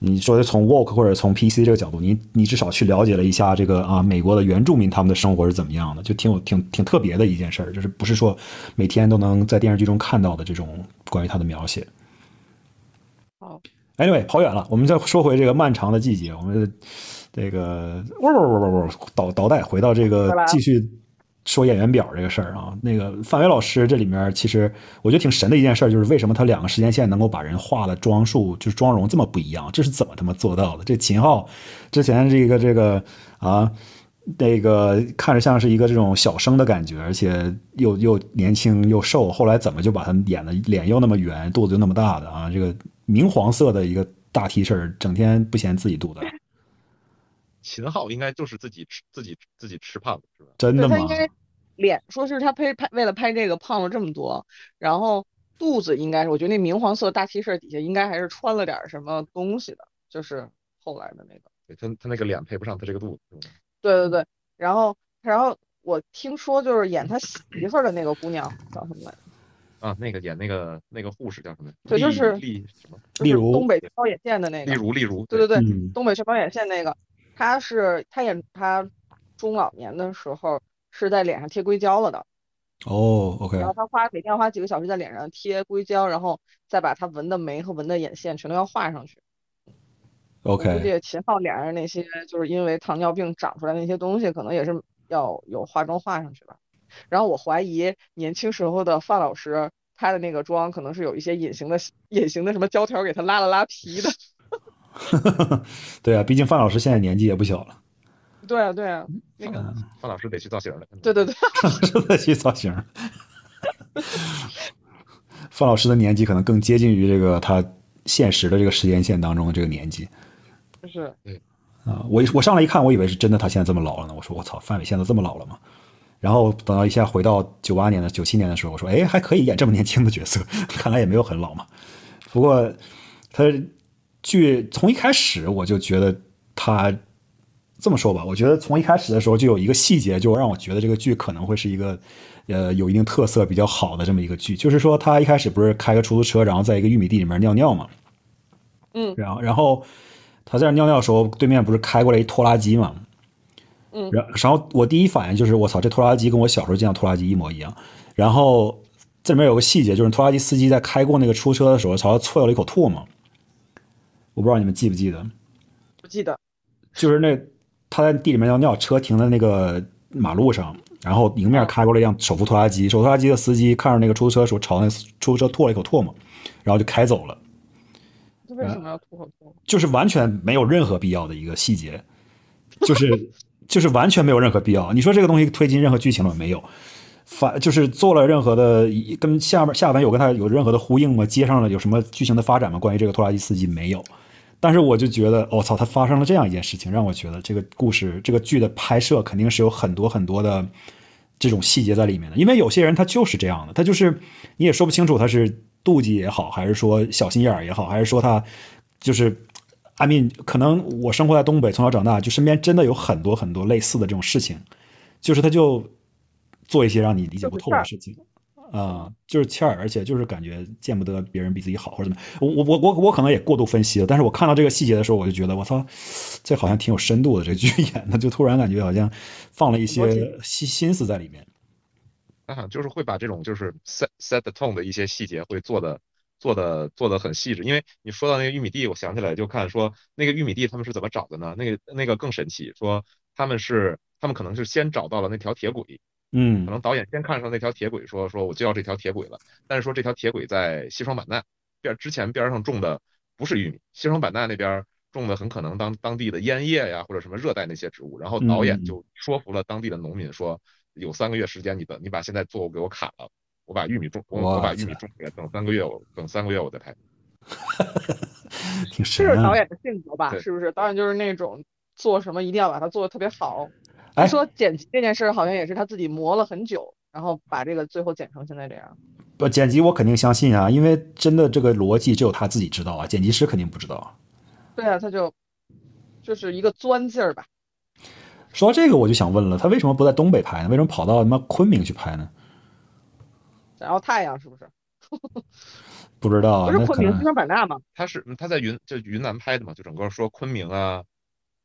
你说的从 Walk 或者从 PC 这个角度，你你至少去了解了一下这个啊，美国的原住民他们的生活是怎么样的，就挺有挺挺特别的一件事儿，就是不是说每天都能在电视剧中看到的这种关于他的描写。好，Anyway，跑远了，我们再说回这个漫长的季节，我们这个喔喔喔喔倒倒带回到这个继续。说演员表这个事儿啊，那个范伟老师这里面其实我觉得挺神的一件事，就是为什么他两个时间线能够把人画的装束就是妆容这么不一样，这是怎么他妈做到的？这秦昊之前这个这个啊，那个看着像是一个这种小生的感觉，而且又又年轻又瘦，后来怎么就把他演的脸又那么圆，肚子又那么大的啊？这个明黄色的一个大 T 恤，整天不嫌自己肚子。秦昊应该就是自己吃自己自己吃胖的是吧？真的吗？他应该脸说是他拍拍为了拍这个胖了这么多，然后肚子应该是我觉得那明黄色大 T 恤底下应该还是穿了点什么东西的，就是后来的那个。对他他那个脸配不上他这个肚子。对对对，然后然后我听说就是演他媳妇儿的那个姑娘叫什么来着？啊，那个演那个那个护士叫什么？对，就是丽什么？例如东北包眼线的那个。例如例如。对对对，东北去包眼线那个，他是他演他中老年的时候是在脸上贴硅胶了的。哦，OK。然后他花每天要花几个小时在脸上贴硅胶，然后再把他纹的眉和纹的眼线全都要画上去。OK。估计秦昊脸上那些就是因为糖尿病长出来那些东西，可能也是要有化妆画上去吧。然后我怀疑年轻时候的范老师，他的那个妆可能是有一些隐形的、隐形的什么胶条给他拉了拉皮的。对啊，毕竟范老师现在年纪也不小了。对啊，对啊，那个范老师得去造型了。对对对，范老师得去造型。范老师的年纪可能更接近于这个他现实的这个时间线当中的这个年纪。是。对。啊，我我上来一看，我以为是真的，他现在这么老了呢。我说我操，范伟现在这么老了吗？然后等到一下回到九八年的九七年的时候，我说，哎，还可以演这么年轻的角色，看来也没有很老嘛。不过他剧从一开始我就觉得他这么说吧，我觉得从一开始的时候就有一个细节，就让我觉得这个剧可能会是一个呃有一定特色、比较好的这么一个剧，就是说他一开始不是开个出租车，然后在一个玉米地里面尿尿嘛，嗯，然后然后他在那尿尿的时候，对面不是开过来一拖拉机嘛。嗯，然然后我第一反应就是我操，这拖拉机跟我小时候见到拖拉机一模一样。然后这里面有个细节，就是拖拉机司机在开过那个出租车的时候，朝他啐了一口唾沫。我不知道你们记不记得？不记得。就是那他在地里面尿尿，车停在那个马路上，然后迎面开过来一辆手扶拖拉机，手扶拖拉机的司机看着那个出租车的时候，朝那出租车吐了一口唾沫，然后就开走了。为什么要吐口唾沫？就是完全没有任何必要的一个细节，就是。就是完全没有任何必要。你说这个东西推进任何剧情了没有？反就是做了任何的跟下面下文有跟他有任何的呼应吗？接上了有什么剧情的发展吗？关于这个拖拉机司机没有。但是我就觉得，我操，他发生了这样一件事情，让我觉得这个故事这个剧的拍摄肯定是有很多很多的这种细节在里面的。因为有些人他就是这样的，他就是你也说不清楚他是妒忌也好，还是说小心眼儿也好，还是说他就是。I mean，可能我生活在东北，从小长大，就身边真的有很多很多类似的这种事情，就是他就做一些让你理解不透的事情，啊，就是欠儿，而且就是感觉见不得别人比自己好或者怎么，我我我我我可能也过度分析了，但是我看到这个细节的时候，我就觉得我操，这好像挺有深度的，这剧 演的就突然感觉好像放了一些心心思在里面，啊，就是会把这种就是 set set the tone 的一些细节会做的。做的做的很细致，因为你说到那个玉米地，我想起来就看说那个玉米地他们是怎么找的呢？那个那个更神奇，说他们是他们可能是先找到了那条铁轨，嗯，可能导演先看上那条铁轨，说说我就要这条铁轨了，但是说这条铁轨在西双版纳边之前边上种的不是玉米，西双版纳那边种的很可能当当地的烟叶呀或者什么热带那些植物，然后导演就说服了当地的农民说有三个月时间，你的你把现在作物给我砍了。我把玉米种，我我把玉米种起来，等三个月，我等三个月我再拍。挺是导演的性格吧？是不是？导演就是那种做什么一定要把它做的特别好。哎，说剪辑这件事好像也是他自己磨了很久，然后把这个最后剪成现在这样。不，剪辑我肯定相信啊，因为真的这个逻辑只有他自己知道啊，剪辑师肯定不知道。对啊，他就就是一个钻劲儿吧。说到这个，我就想问了，他为什么不在东北拍呢？为什么跑到他妈昆明去拍呢？想要太阳是不是？不知道，不是昆明西双版纳吗？他是他在云就云南拍的嘛，就整个说昆明啊，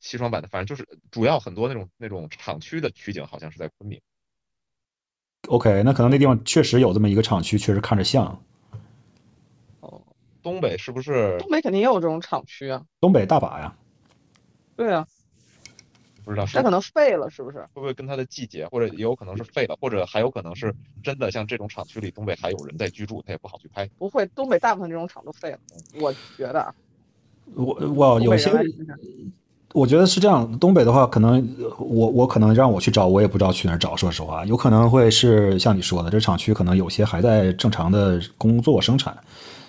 西双版纳，反正就是主要很多那种那种厂区的取景，好像是在昆明。OK，那可能那地方确实有这么一个厂区，确实看着像。哦，东北是不是？东北肯定也有这种厂区啊。东北大把呀。对啊。不知道是，那可能废了，是不是？会不会跟它的季节，或者也有可能是废了，或者还有可能是真的，像这种厂区里，东北还有人在居住，他也不好去拍。不会，东北大部分这种厂都废了，我觉得。我我有些，我觉得是这样。东北的话，可能我我可能让我去找，我也不知道去哪儿找。说实话，有可能会是像你说的，这厂区可能有些还在正常的工作生产，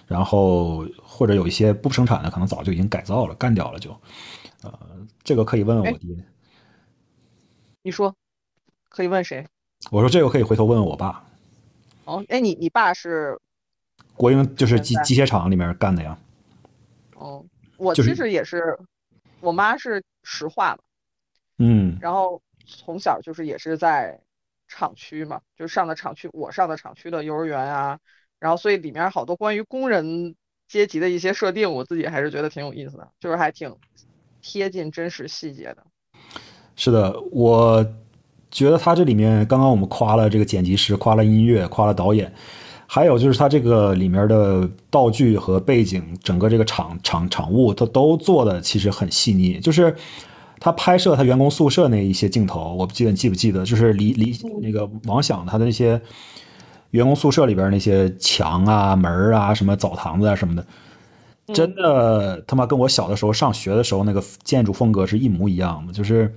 然后或者有一些不生产的，可能早就已经改造了，干掉了就。呃，这个可以问问我爹。你说，可以问谁？我说这个可以回头问问我爸。哦，哎，你你爸是国营，就是机机械厂里面干的呀。哦，我其实也是，我妈是石化的。嗯。然后从小就是也是在厂区嘛，就上的厂区，我上的厂区的幼儿园啊。然后所以里面好多关于工人阶级的一些设定，我自己还是觉得挺有意思的，就是还挺贴近真实细节的。是的，我觉得他这里面刚刚我们夸了这个剪辑师，夸了音乐，夸了导演，还有就是他这个里面的道具和背景，整个这个场场场物，他都做的其实很细腻。就是他拍摄他员工宿舍那一些镜头，我不记得你记不记得，就是离离那个王想他的那些员工宿舍里边那些墙啊、门啊、什么澡堂子啊什么的。真的他妈跟我小的时候上学的时候那个建筑风格是一模一样的，就是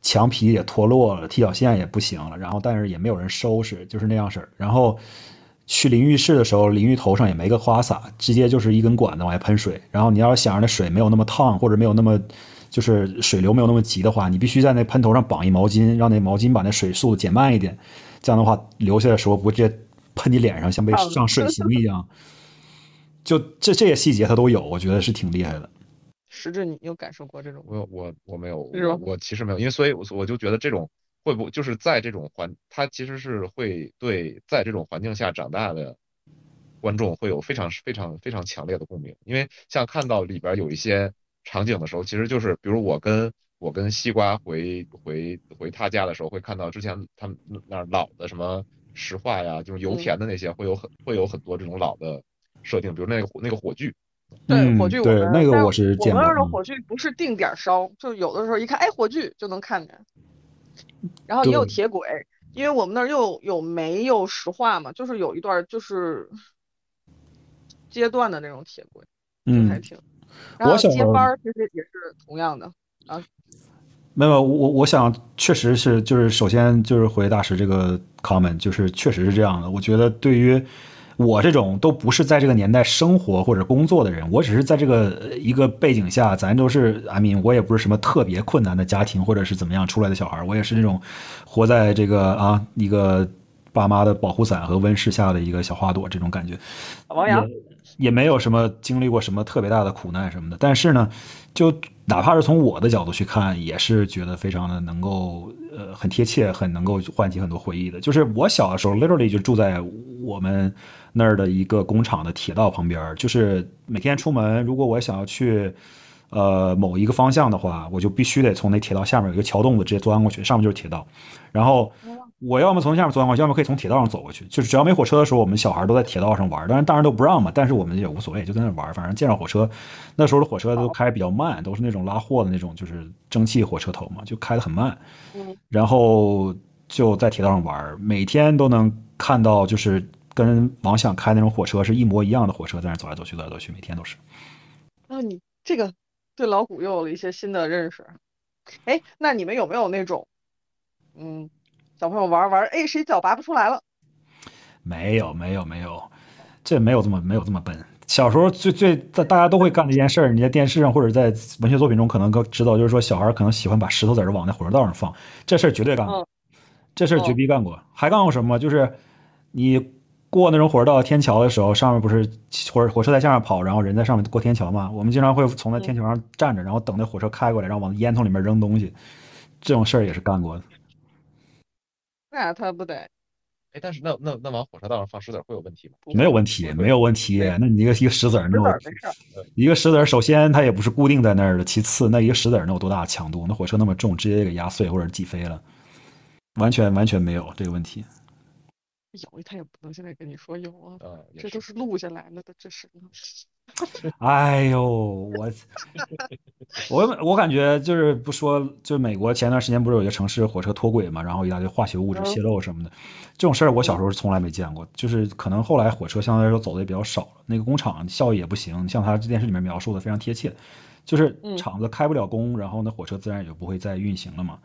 墙皮也脱落了，踢脚线也不行了，然后但是也没有人收拾，就是那样式儿。然后去淋浴室的时候，淋浴头上也没个花洒，直接就是一根管子往外喷水。然后你要是想让那水没有那么烫，或者没有那么就是水流没有那么急的话，你必须在那喷头上绑一毛巾，让那毛巾把那水速度减慢一点。这样的话流下来的时候不直接喷你脸上，像被上水刑一样。就这这些细节他都有，我觉得是挺厉害的。实质你有感受过这种？我我我没有，我其实没有，因为所以我我就觉得这种会不就是在这种环，他其实是会对在这种环境下长大的观众会有非常非常非常强烈的共鸣。因为像看到里边有一些场景的时候，其实就是比如我跟我跟西瓜回回回他家的时候，会看到之前他们那老的什么石化呀，就是油田的那些，会有很会有很多这种老的。设定，比如那个那个火炬，对火炬，对那个我是见过。我们那儿的火炬不是定点烧，就有的时候一看，哎，火炬就能看见。然后也有铁轨，因为我们那儿又有煤又石化嘛，就是有一段就是阶段的那种铁轨，嗯，还挺。然后接班儿其实也是同样的啊。没有，我我想确实是，就是首先就是回大师这个 comment，就是确实是这样的。我觉得对于。我这种都不是在这个年代生活或者工作的人，我只是在这个一个背景下，咱都是阿明，我也不是什么特别困难的家庭或者是怎么样出来的小孩，我也是那种活在这个啊一个爸妈的保护伞和温室下的一个小花朵这种感觉。王阳也没有什么经历过什么特别大的苦难什么的，但是呢，就哪怕是从我的角度去看，也是觉得非常的能够呃很贴切，很能够唤起很多回忆的。就是我小的时候，literally 就住在我们。那儿的一个工厂的铁道旁边，就是每天出门，如果我想要去，呃某一个方向的话，我就必须得从那铁道下面有一个桥洞子直接钻过去，上面就是铁道。然后我要么从下面钻过去，要么可以从铁道上走过去。就是只要没火车的时候，我们小孩都在铁道上玩，当然大人都不让嘛，但是我们也无所谓，就在那玩。反正见着火车，那时候的火车都开比较慢，都是那种拉货的那种，就是蒸汽火车头嘛，就开得很慢。然后就在铁道上玩，每天都能看到就是。跟王想开那种火车是一模一样的火车，在那走来走去，走来走去，每天都是。啊，你这个对老谷又有了一些新的认识。哎，那你们有没有那种，嗯，小朋友玩玩，哎，谁脚拔不出来了？没有，没有，没有，这没有这么没有这么笨。小时候最最大大家都会干的一件事儿，你在电视上或者在文学作品中可能都知道，就是说小孩可能喜欢把石头子儿往那火车道上放，这事儿绝对干过，这事儿绝逼干过。还干过什么？就是你。过那种火车道天桥的时候，上面不是火火车在下面跑，然后人在上面过天桥嘛？我们经常会从那天桥上站着，然后等那火车开过来，然后往烟囱里面扔东西，这种事儿也是干过的。那他不得？哎，但是那那那往火车道上放石子会有问题吗？没有问题，没有问题。那你一个一个石子儿，那一个石子儿，首先它也不是固定在那儿的，其次那一个石子儿能有多大的强度？那火车那么重，直接给压碎或者挤飞了，完全完全没有这个问题。有他也不能现在跟你说有啊，这都是录下来了的，这是。哎呦，我我我感觉就是不说，就美国前段时间不是有一个城市火车脱轨嘛，然后一大堆化学物质泄漏什么的，这种事儿我小时候是从来没见过。就是可能后来火车相对来说走的也比较少了，那个工厂效益也不行。像他电视里面描述的非常贴切，就是厂子开不了工，然后那火车自然也就不会再运行了嘛。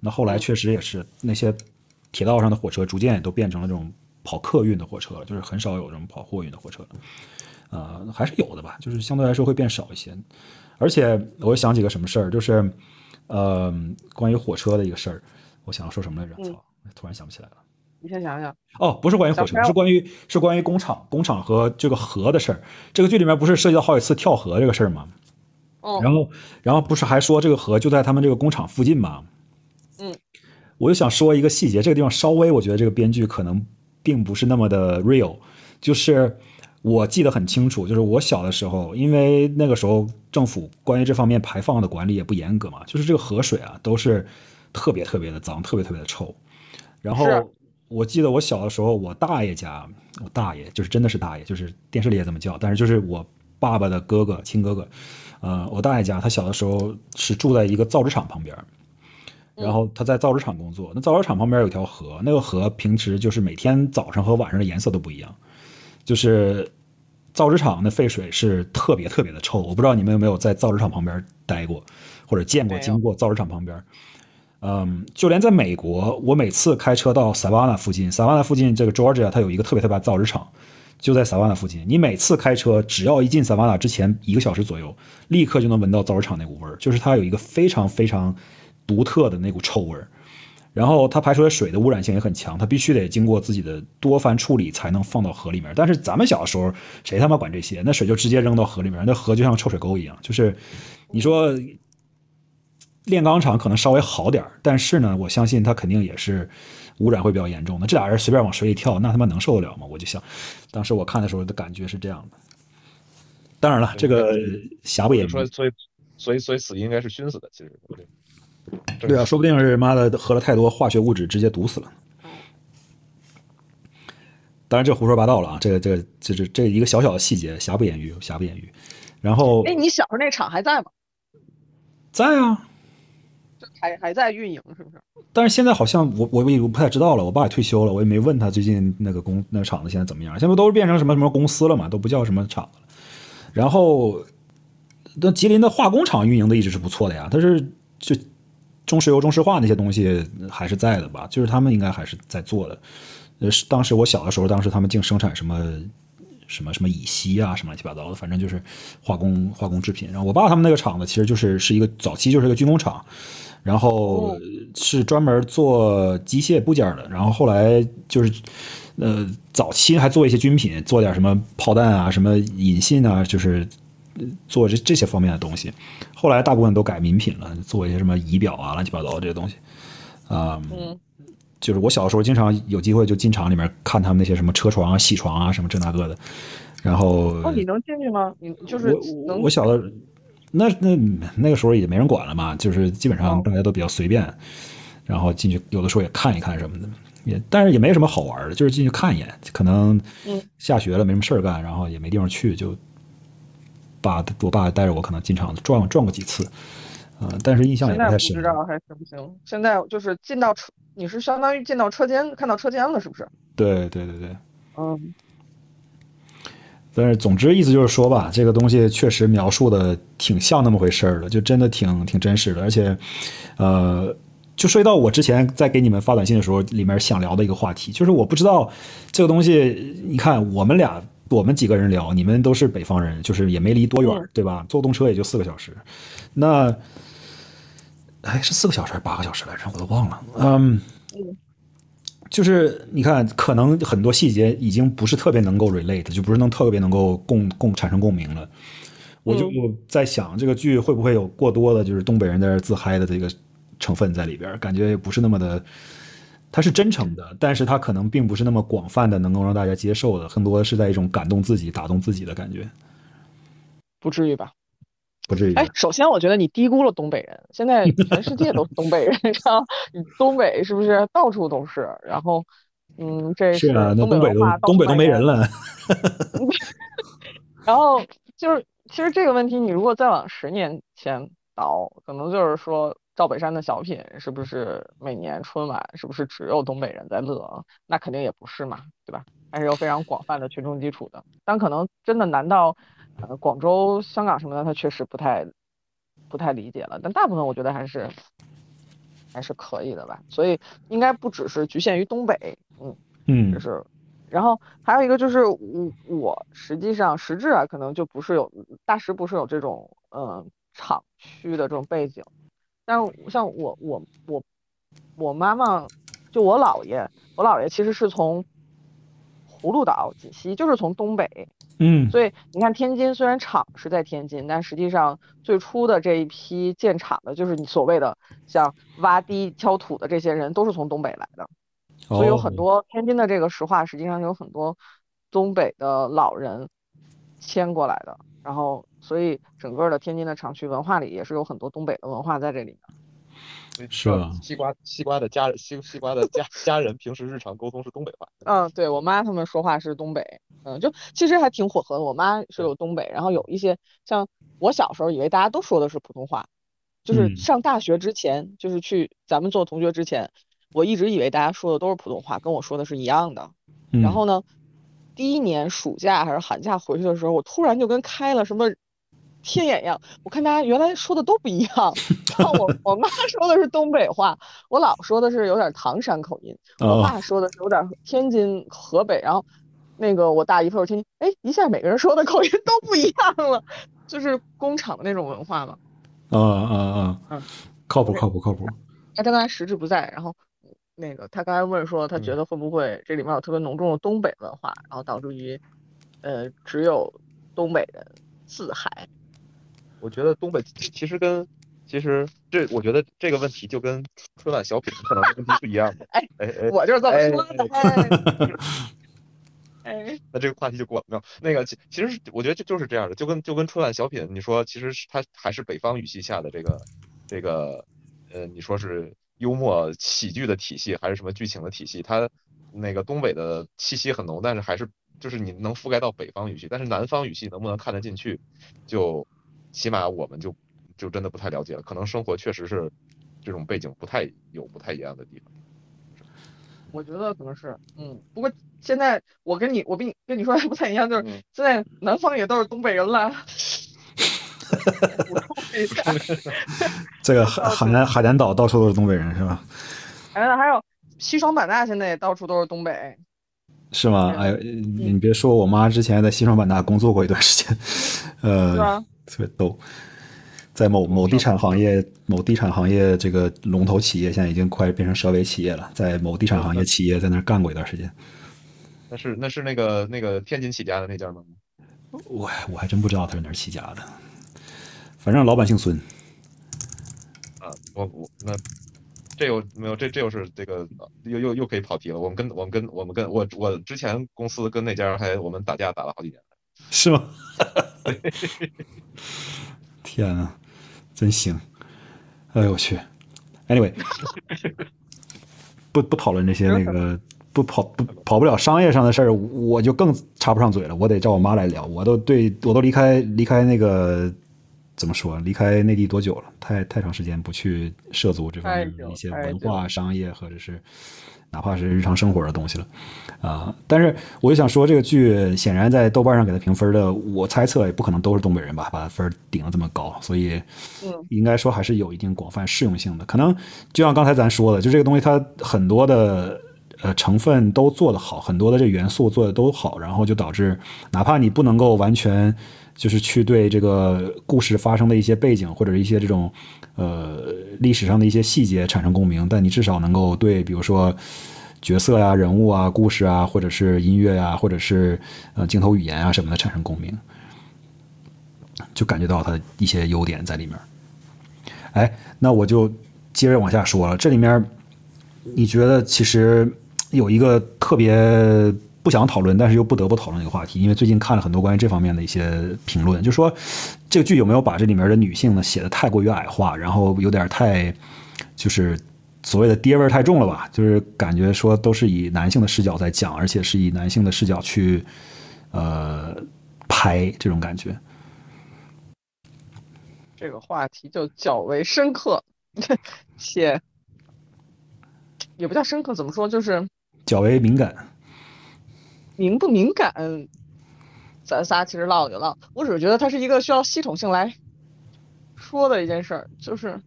那后来确实也是那些。铁道上的火车逐渐也都变成了这种跑客运的火车，就是很少有这种跑货运的火车了。呃，还是有的吧，就是相对来说会变少一些。而且我想起个什么事儿，就是呃，关于火车的一个事儿，我想要说什么来着？操，突然想不起来了。你先想想。哦，不是关于火车，是关于是关于工厂，工厂和这个河的事儿。这个剧里面不是涉及到好几次跳河这个事儿吗？哦。然后，然后不是还说这个河就在他们这个工厂附近吗？嗯。我就想说一个细节，这个地方稍微我觉得这个编剧可能并不是那么的 real，就是我记得很清楚，就是我小的时候，因为那个时候政府关于这方面排放的管理也不严格嘛，就是这个河水啊都是特别特别的脏，特别特别的臭，然后。我记得我小的时候，我大爷家，我大爷就是真的是大爷，就是电视里也这么叫，但是就是我爸爸的哥哥，亲哥哥，呃，我大爷家他小的时候是住在一个造纸厂旁边，然后他在造纸厂工作，那造纸厂旁边有条河，那个河平时就是每天早上和晚上的颜色都不一样，就是造纸厂的废水是特别特别的臭，我不知道你们有没有在造纸厂旁边待过，或者见过经过造纸厂旁边。嗯，就连在美国，我每次开车到萨瓦纳附近，萨瓦纳附近这个 Georgia 它有一个特别特别造纸厂，就在萨瓦纳附近。你每次开车，只要一进萨瓦纳之前一个小时左右，立刻就能闻到造纸厂那股味儿，就是它有一个非常非常独特的那股臭味儿。然后它排出的水的污染性也很强，它必须得经过自己的多番处理才能放到河里面。但是咱们小的时候，谁他妈管这些？那水就直接扔到河里面，那河就像臭水沟一样。就是你说。炼钢厂可能稍微好点但是呢，我相信它肯定也是污染会比较严重的。这俩人随便往水里跳，那他妈能受得了吗？我就想，当时我看的时候的感觉是这样的。当然了，这个瑕不掩瑜。所以，所以，所以死应该是熏死的，其实。对啊，说不定是妈的喝了太多化学物质直接毒死了。当然这胡说八道了啊！这个，这个，这是这一个小小的细节，瑕不掩瑜，瑕不掩瑜。然后，哎，你小时候那厂还在吗？在啊。还还在运营是不是？但是现在好像我我我不太知道了。我爸也退休了，我也没问他最近那个工那个厂子现在怎么样。现在不都是变成什么什么公司了嘛，都不叫什么厂子了。然后那吉林的化工厂运营的一直是不错的呀。但是就中石油、中石化那些东西还是在的吧？就是他们应该还是在做的。呃，是当时我小的时候，当时他们净生产什么什么什么乙烯啊，什么乱七八糟的，反正就是化工化工制品。然后我爸他们那个厂子其实就是是一个早期就是一个军工厂。然后是专门做机械部件的，然后后来就是，呃，早期还做一些军品，做点什么炮弹啊、什么引信啊，就是做这这些方面的东西。后来大部分都改名品了，做一些什么仪表啊、乱七八糟的这些东西。啊，嗯，就是我小的时候经常有机会就进厂里面看他们那些什么车床啊、铣床啊什么这那个的。然后，哦，你能进去吗？你就是我我小的。那那那个时候也没人管了嘛，就是基本上大家都比较随便，然后进去有的时候也看一看什么的，也但是也没什么好玩的，就是进去看一眼。可能下学了没什么事儿干，然后也没地方去，就爸我爸带着我可能进厂转转过几次，嗯，但是印象也不太深。不知道还行不行。现在就是进到车，你是相当于进到车间看到车间了，是不是？对对对对，嗯。但是，总之意思就是说吧，这个东西确实描述的挺像那么回事儿的，就真的挺挺真实的。而且，呃，就涉及到我之前在给你们发短信的时候，里面想聊的一个话题，就是我不知道这个东西。你看，我们俩，我们几个人聊，你们都是北方人，就是也没离多远，对吧？坐动车也就四个小时。那，哎，是四个小时还是八个小时来着？我都忘了。嗯。就是你看，可能很多细节已经不是特别能够 relate，就不是能特别能够共共产生共鸣了。我就在想，这个剧会不会有过多的，就是东北人在这自嗨的这个成分在里边？感觉也不是那么的，他是真诚的，但是他可能并不是那么广泛的能够让大家接受的，更多的是在一种感动自己、打动自己的感觉。不至于吧？不至于。哎，首先我觉得你低估了东北人。现在全世界都是东北人，你知道？东北是不是到处都是？然后，嗯，这是啊，那东北都东北都没人了。然后就是，其实这个问题，你如果再往十年前倒，可能就是说赵本山的小品是不是每年春晚是不是只有东北人在乐？那肯定也不是嘛，对吧？还是有非常广泛的群众基础的。但可能真的难到？呃，广州、香港什么的，他确实不太不太理解了，但大部分我觉得还是还是可以的吧。所以应该不只是局限于东北，嗯嗯，就是然后还有一个就是我我实际上实质啊，可能就不是有大石不是有这种嗯厂区的这种背景，但是像我我我我妈妈就我姥爷，我姥爷其实是从葫芦岛锦溪，就是从东北，嗯，所以你看天津虽然厂是在天津，但实际上最初的这一批建厂的，就是你所谓的像挖地挑土的这些人，都是从东北来的。所以有很多天津的这个石化，实际上有很多东北的老人迁过来的，然后所以整个的天津的厂区文化里也是有很多东北的文化在这里面。是啊，西瓜西瓜的家人西西瓜的家家人平时日常沟通是东北话。嗯，对我妈他们说话是东北，嗯，就其实还挺混合的。我妈是有东北，然后有一些像我小时候以为大家都说的是普通话，就是上大学之前，就是去咱们做同学之前。我一直以为大家说的都是普通话，跟我说的是一样的。然后呢，第一年暑假还是寒假回去的时候，我突然就跟开了什么天眼一样，我看大家原来说的都不一样。然后我 我妈说的是东北话，我姥说的是有点唐山口音，我爸说的是有点天津河北，然后那个我大姨夫是天津，哎，一下每个人说的口音都不一样了，就是工厂的那种文化嘛。啊啊啊！嗯，靠谱靠谱靠谱。哎，他刚才实质不在，然后。那个他刚才问说，他觉得会不会这里面有特别浓重的东北文化，然后导致于，呃，只有东北人自嗨。我觉得东北其实跟其实这，我觉得这个问题就跟春晚小品可能问题不一样的。哎哎哎，我就是这么说的。哎，那这个话题就过了。没有那个，其其实我觉得就就是这样的，就跟就跟春晚小品，你说其实是它还是北方语系下的这个这个，呃，你说是。幽默喜剧的体系还是什么剧情的体系，它那个东北的气息很浓，但是还是就是你能覆盖到北方语系，但是南方语系能不能看得进去，就起码我们就就真的不太了解了。可能生活确实是这种背景不太有不太一样的地方。我觉得可能是，嗯，不过现在我跟你我跟你跟你说还不太一样，就是现在南方也都是东北人了。这个海海南海南岛到处都是东北人是吧？海南岛还有西双版纳，现在也到处都是东北，是吗？哎，你别说，我妈之前在西双版纳工作过一段时间，呃，特别逗，在某某地产行业，某地产行业这个龙头企业，现在已经快变成蛇尾企业了，在某地产行业企业在那干过一段时间。那是那是那个那个天津起家的那家吗？我我还真不知道他是哪起家的。反正老板姓孙，啊，我我那这又没有这这又是这个又又又可以跑题了。我们跟我们跟我们跟我我之前公司跟那家还我们打架打了好几年，是吗？天啊，真行！哎呦我去，anyway，不不讨论这些那个不跑不跑不了商业上的事儿，我就更插不上嘴了。我得找我妈来聊。我都对我都离开离开那个。怎么说？离开内地多久了？太太长时间不去涉足这方面的一些文化、商业，或者是哪怕是日常生活的东西了啊！但是我就想说，这个剧显然在豆瓣上给他评分的，我猜测也不可能都是东北人吧，把分顶的这么高，所以应该说还是有一定广泛适用性的。可能就像刚才咱说的，就这个东西它很多的呃成分都做得好，很多的这元素做的都好，然后就导致哪怕你不能够完全。就是去对这个故事发生的一些背景或者一些这种呃历史上的一些细节产生共鸣，但你至少能够对比如说角色呀、人物啊、故事啊，或者是音乐呀，或者是呃镜头语言啊什么的产生共鸣，就感觉到它一些优点在里面。哎，那我就接着往下说了，这里面你觉得其实有一个特别。不想讨论，但是又不得不讨论一个话题，因为最近看了很多关于这方面的一些评论，就说这个剧有没有把这里面的女性呢写的太过于矮化，然后有点太就是所谓的爹味太重了吧？就是感觉说都是以男性的视角在讲，而且是以男性的视角去呃拍这种感觉。这个话题就较为深刻，且也不叫深刻，怎么说就是较为敏感。敏不敏感，咱仨其实唠就唠。我只是觉得它是一个需要系统性来说的一件事儿，就是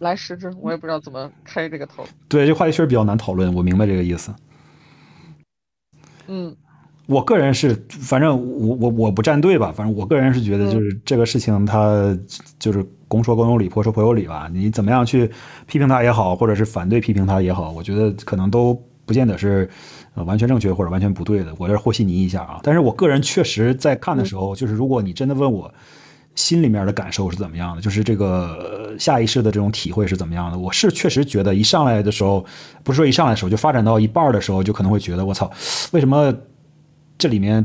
来实质，我也不知道怎么开这个头。对，这话题确实比较难讨论，我明白这个意思。嗯，我个人是，反正我我我不站队吧，反正我个人是觉得，就是这个事情，它就是公说公有理，婆说婆有理吧。你怎么样去批评他也好，或者是反对批评他也好，我觉得可能都不见得是呃完全正确或者完全不对的。我这和稀泥一下啊。但是我个人确实在看的时候，就是如果你真的问我心里面的感受是怎么样的，就是这个下意识的这种体会是怎么样的，我是确实觉得一上来的时候，不是说一上来的时候，就发展到一半的时候，就可能会觉得我操，为什么？这里面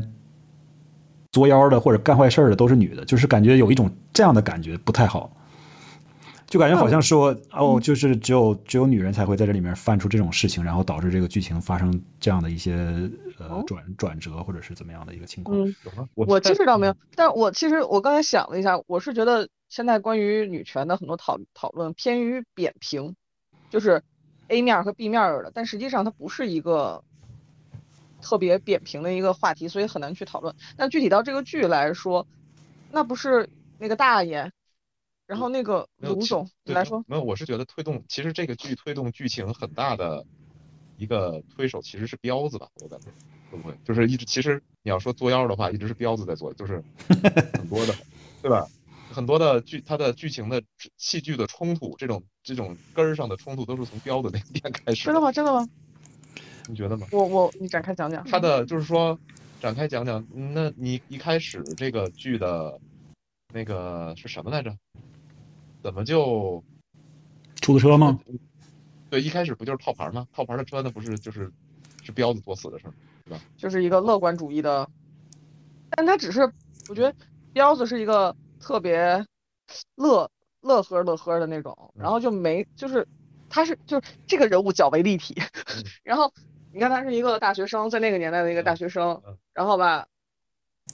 作妖的或者干坏事的都是女的，就是感觉有一种这样的感觉不太好，就感觉好像说哦，就是只有只有女人才会在这里面犯出这种事情，然后导致这个剧情发生这样的一些呃转转折或者是怎么样的一个情况。嗯，我其实倒没有，但我其实我刚才想了一下，我是觉得现在关于女权的很多讨讨论偏于扁平，就是 A 面和 B 面的，但实际上它不是一个。特别扁平的一个话题，所以很难去讨论。但具体到这个剧来说，那不是那个大爷，然后那个卢总来说，没有，我是觉得推动，其实这个剧推动剧情很大的一个推手其实是彪子吧，我感觉会不会就是一直，其实你要说作妖的话，一直是彪子在做，就是 很多的，对吧？很多的剧，它的剧情的戏剧的冲突，这种这种根儿上的冲突都是从彪子那边开始。真的吗？真的吗？你觉得吗？我我你展开讲讲。他的就是说，展开讲讲。那你一开始这个剧的，那个是什么来着？怎么就出租车吗？对，一开始不就是套牌吗？套牌的车那不是就是是彪子作死的事儿，对吧？就是一个乐观主义的，但他只是我觉得彪子是一个特别乐乐呵乐呵的那种，然后就没就是他是就是这个人物较为立体，然后。你看他是一个大学生，在那个年代的一个大学生，然后吧，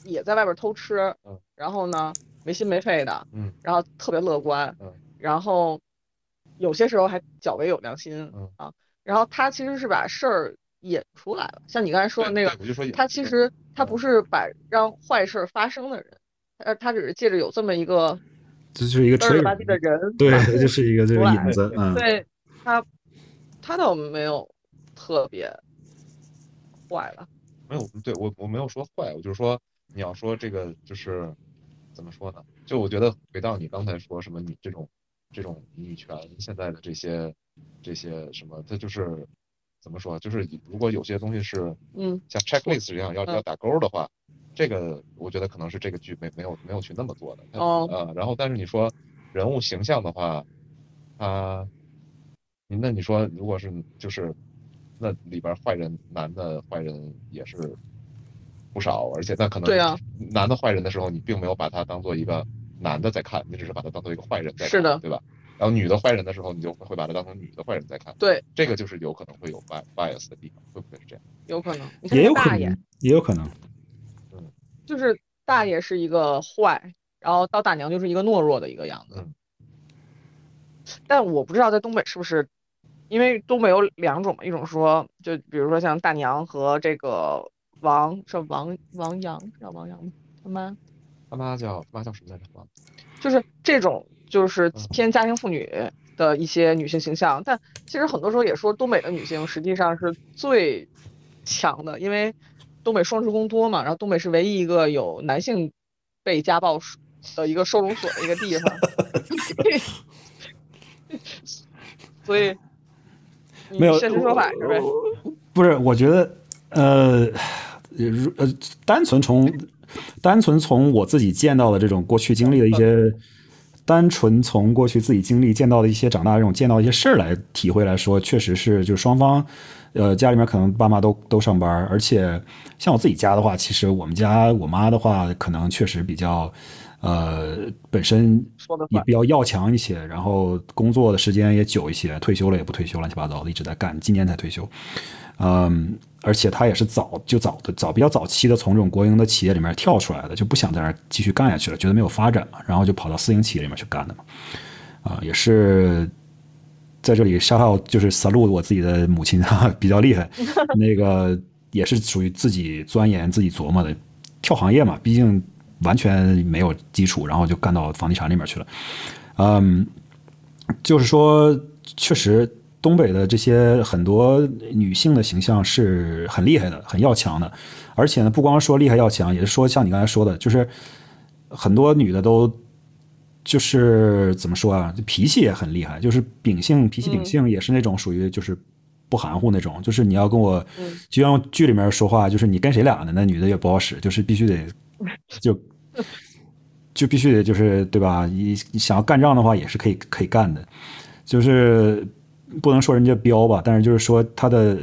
也在外边偷吃，然后呢没心没肺的，嗯然后特别乐观，嗯然后有些时候还较为有良心嗯啊。然后他其实是把事儿引出来了，像你刚才说的那个，他其实他不是把让坏事发生的人，他他只是借着有这么一个，这就是一个吹吧唧的人，对，就是一个这个引子，嗯，对他他倒没有特别。坏了，没有，对我我没有说坏，我就是说你要说这个就是怎么说呢？就我觉得回到你刚才说什么，你这种这种女权现在的这些这些什么，它就是怎么说？就是如果有些东西是嗯，像 checklist 一样要要打勾的话，这个我觉得可能是这个剧没没有没有去那么做的哦啊。然后但是你说人物形象的话，啊，那你说如果是就是。那里边坏人，男的坏人也是不少，而且那可能对啊，男的坏人的时候，你并没有把他当做一个男的在看，你只是把他当做一个坏人在看，是的，对吧？然后女的坏人的时候，你就会把他当成女的坏人在看，对，这个就是有可能会有 bias 的地方，会不会是这样？有可能，也有可能，也有可能，嗯，就是大爷是一个坏，然后到大娘就是一个懦弱的一个样子，但我不知道在东北是不是。因为东北有两种嘛，一种说就比如说像大娘和这个王是王王阳叫王阳吗？他妈，他妈叫妈叫什么来着？就是这种就是偏家庭妇女的一些女性形象，但其实很多时候也说东北的女性实际上是最强的，因为东北双职工多嘛，然后东北是唯一一个有男性被家暴的一个收容所的一个地方，所以。没有现实说法是不是？不是，我觉得，呃，如呃，单纯从单纯从我自己见到的这种过去经历的一些，单纯从过去自己经历见到的一些长大这种见到一些事儿来体会来说，确实是，就是双方，呃，家里面可能爸妈都都上班，而且像我自己家的话，其实我们家我妈的话，可能确实比较。呃，本身也比较要强一些，然后工作的时间也久一些，退休了也不退休，乱七八糟的一直在干，今年才退休。嗯，而且他也是早就早的早比较早期的从这种国营的企业里面跳出来的，就不想在那儿继续干下去了，觉得没有发展嘛，然后就跑到私营企业里面去干的嘛。啊，也是在这里沙号就是 salute 我自己的母亲哈，比较厉害，那个也是属于自己钻研、自己琢磨的，跳行业嘛，毕竟。完全没有基础，然后就干到房地产里面去了。嗯，就是说，确实东北的这些很多女性的形象是很厉害的，很要强的，而且呢，不光说厉害要强，也是说像你刚才说的，就是很多女的都就是怎么说啊，脾气也很厉害，就是秉性脾气秉性也是那种属于就是不含糊那种，就是你要跟我就像剧里面说话，就是你跟谁俩呢？那女的也不好使，就是必须得就。就必须得就是对吧？你想要干仗的话，也是可以可以干的，就是不能说人家彪吧，但是就是说他的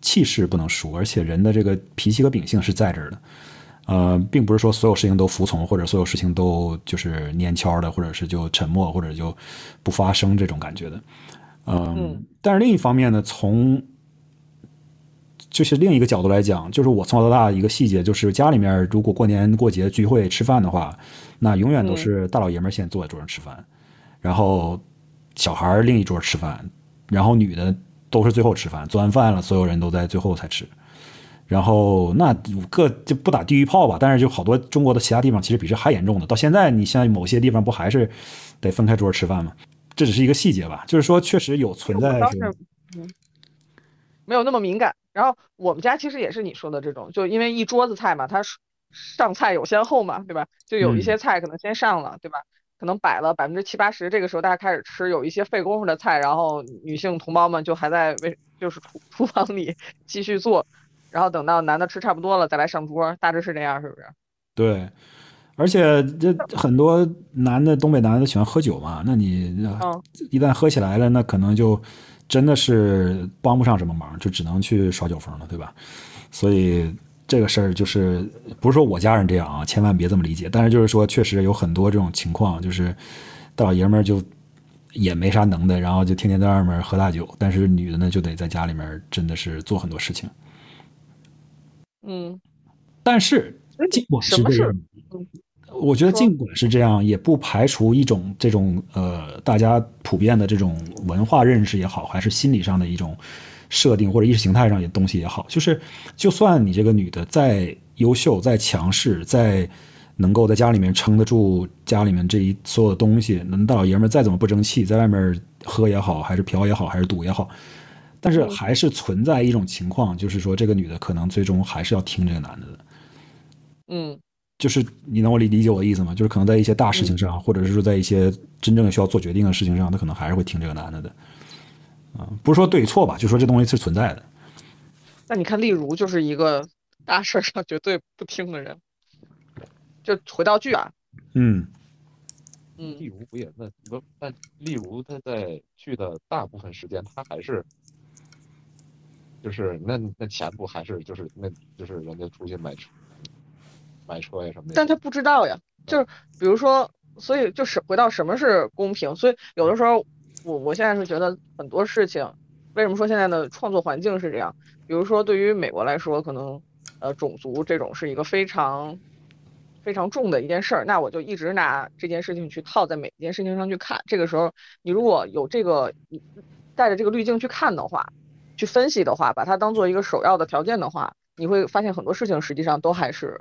气势不能输，而且人的这个脾气和秉性是在这儿的，呃，并不是说所有事情都服从，或者所有事情都就是蔫悄的，或者是就沉默，或者就不发声这种感觉的，嗯，但是另一方面呢，从就是另一个角度来讲，就是我从小到大一个细节，就是家里面如果过年过节聚会吃饭的话。那永远都是大老爷们先坐在桌上吃饭，然后小孩另一桌吃饭，然后女的都是最后吃饭。做完饭了，所有人都在最后才吃。然后那各就不打地狱炮吧，但是就好多中国的其他地方其实比这还严重的。到现在，你像某些地方不还是得分开桌吃饭吗？这只是一个细节吧，就是说确实有存在。嗯，没有那么敏感。然后我们家其实也是你说的这种，就因为一桌子菜嘛，它。上菜有先后嘛，对吧？就有一些菜可能先上了，对吧？可能摆了百分之七八十，这个时候大家开始吃，有一些费功夫的菜，然后女性同胞们就还在为就是厨厨房里 继续做，然后等到男的吃差不多了再来上桌，大致是这样，是不是？对，而且这很多男的东北男的喜欢喝酒嘛，那你一旦喝起来了，那可能就真的是帮不上什么忙，就只能去耍酒疯了，对吧？所以。这个事儿就是不是说我家人这样啊，千万别这么理解。但是就是说，确实有很多这种情况，就是大老爷们儿就也没啥能的，然后就天天在外面喝大酒，但是女的呢就得在家里面真的是做很多事情。嗯，但是尽管是这样，我觉得尽管是这样，也不排除一种这种呃大家普遍的这种文化认识也好，还是心理上的一种。设定或者意识形态上的东西也好，就是就算你这个女的再优秀、再强势、再能够在家里面撑得住家里面这一所有的东西，那大老爷们再怎么不争气，在外面喝也好，还是嫖也好，还是赌也好，但是还是存在一种情况，就是说这个女的可能最终还是要听这个男的的。嗯，就是你能够理理解我的意思吗？就是可能在一些大事情上，或者是说在一些真正需要做决定的事情上，她可能还是会听这个男的的。啊，不是说对错吧，就说这东西是存在的。那你看，例如就是一个大事上绝对不听的人，就回到剧啊。嗯嗯，例如不也那不，但例如他在剧的大部分时间，他还是就是那那钱不还是就是那就是人家出去买车买车呀什么的。但他不知道呀，就是比如说，所以就是回到什么是公平，所以有的时候。我我现在是觉得很多事情，为什么说现在的创作环境是这样？比如说对于美国来说，可能呃种族这种是一个非常非常重的一件事儿，那我就一直拿这件事情去套在每一件事情上去看。这个时候，你如果有这个带着这个滤镜去看的话，去分析的话，把它当做一个首要的条件的话，你会发现很多事情实际上都还是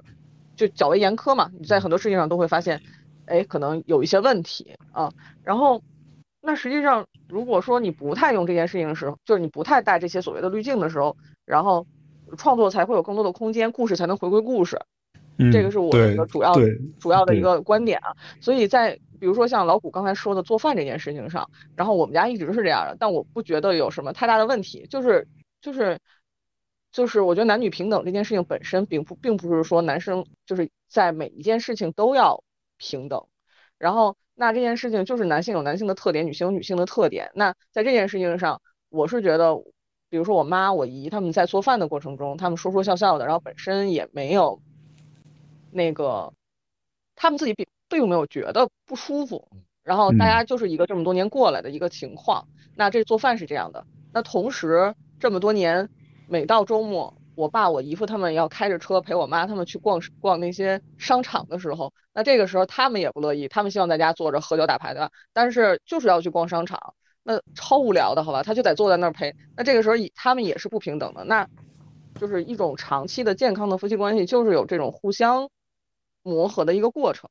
就较为严苛嘛。你在很多事情上都会发现，哎，可能有一些问题啊，然后。那实际上，如果说你不太用这件事情的时候，就是你不太带这些所谓的滤镜的时候，然后创作才会有更多的空间，故事才能回归故事。嗯，这个是我的一个主要主要的一个观点啊。所以在比如说像老谷刚才说的做饭这件事情上，然后我们家一直是这样的，但我不觉得有什么太大的问题。就是就是就是我觉得男女平等这件事情本身并不并不是说男生就是在每一件事情都要平等，然后。那这件事情就是男性有男性的特点，女性有女性的特点。那在这件事情上，我是觉得，比如说我妈、我姨他们在做饭的过程中，他们说说笑笑的，然后本身也没有那个，他们自己并并没有觉得不舒服。然后大家就是一个这么多年过来的一个情况。那这做饭是这样的。那同时这么多年，每到周末。我爸、我姨夫他们要开着车陪我妈他们去逛逛那些商场的时候，那这个时候他们也不乐意，他们希望在家坐着喝酒打牌的，但是就是要去逛商场，那超无聊的，好吧？他就得坐在那儿陪。那这个时候他们也是不平等的，那就是一种长期的健康的夫妻关系，就是有这种互相磨合的一个过程。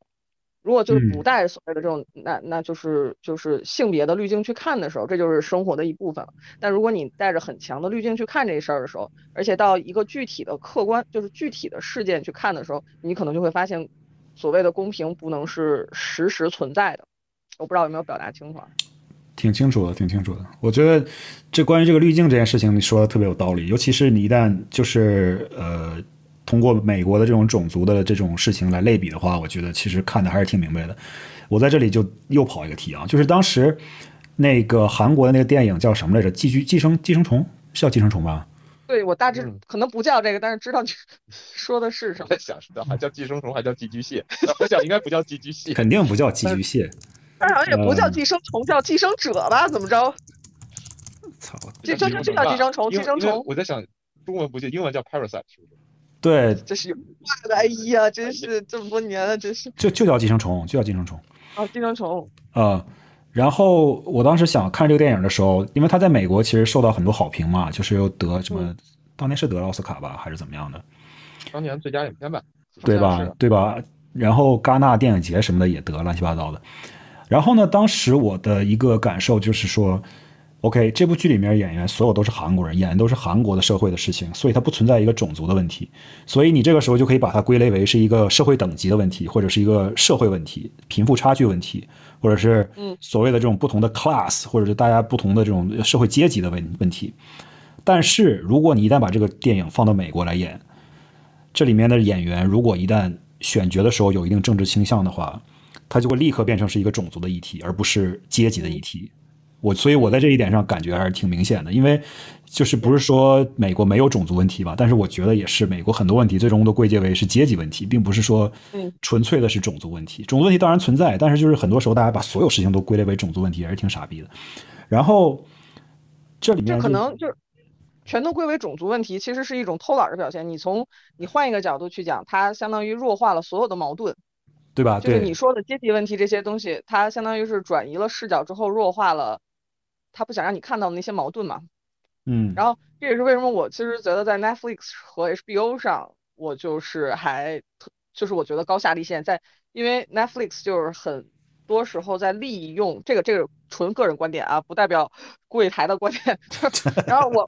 如果就是不带所谓的这种，那那就是就是性别的滤镜去看的时候，这就是生活的一部分了。但如果你带着很强的滤镜去看这事儿的时候，而且到一个具体的客观，就是具体的事件去看的时候，你可能就会发现，所谓的公平不能是实时存在的。我不知道有没有表达清楚。挺清楚的，挺清楚的。我觉得这关于这个滤镜这件事情，你说的特别有道理。尤其是你一旦就是呃。通过美国的这种种族的这种事情来类比的话，我觉得其实看的还是挺明白的。我在这里就又跑一个题啊，就是当时那个韩国的那个电影叫什么来着？寄居寄生寄生虫是叫寄生虫吧？对，我大致可能不叫这个，但是知道你 说的是什么。在想是还叫寄生虫，还叫寄居蟹？我想应该不叫寄居蟹，肯定不叫寄居蟹。但好像也不叫寄生虫，叫寄生者吧？怎么着？操！这这就叫寄生虫，寄生虫。我在想，中文不就英文叫 parasite 是不是？对，这是有话的，哎呀，真是这么多年了，真是就就叫寄生虫，就叫寄生虫啊，寄生虫啊。然后我当时想看这个电影的时候，因为他在美国其实受到很多好评嘛，就是又得什么，当年是得了奥斯卡吧，还是怎么样的？当年最佳影片吧，对吧？对吧？然后戛纳电影节什么的也得乱七八糟的。然后呢，当时我的一个感受就是说。OK，这部剧里面演员所有都是韩国人，演的都是韩国的社会的事情，所以它不存在一个种族的问题。所以你这个时候就可以把它归类为是一个社会等级的问题，或者是一个社会问题、贫富差距问题，或者是所谓的这种不同的 class，或者是大家不同的这种社会阶级的问问题。但是如果你一旦把这个电影放到美国来演，这里面的演员如果一旦选角的时候有一定政治倾向的话，它就会立刻变成是一个种族的议题，而不是阶级的议题。我所以，我在这一点上感觉还是挺明显的，因为就是不是说美国没有种族问题吧，但是我觉得也是，美国很多问题最终都归结为是阶级问题，并不是说纯粹的是种族问题。种族问题当然存在，但是就是很多时候大家把所有事情都归类为种族问题，也是挺傻逼的。然后这里面可能就是全都归为种族问题，其实是一种偷懒的表现。你从你换一个角度去讲，它相当于弱化了所有的矛盾，对吧？就是你说的阶级问题这些东西，它相当于是转移了视角之后弱化了。他不想让你看到那些矛盾嘛，嗯，然后这也是为什么我其实觉得在 Netflix 和 HBO 上，我就是还特，就是我觉得高下立现，在因为 Netflix 就是很多时候在利用这个这个纯个人观点啊，不代表柜台的观点，然后我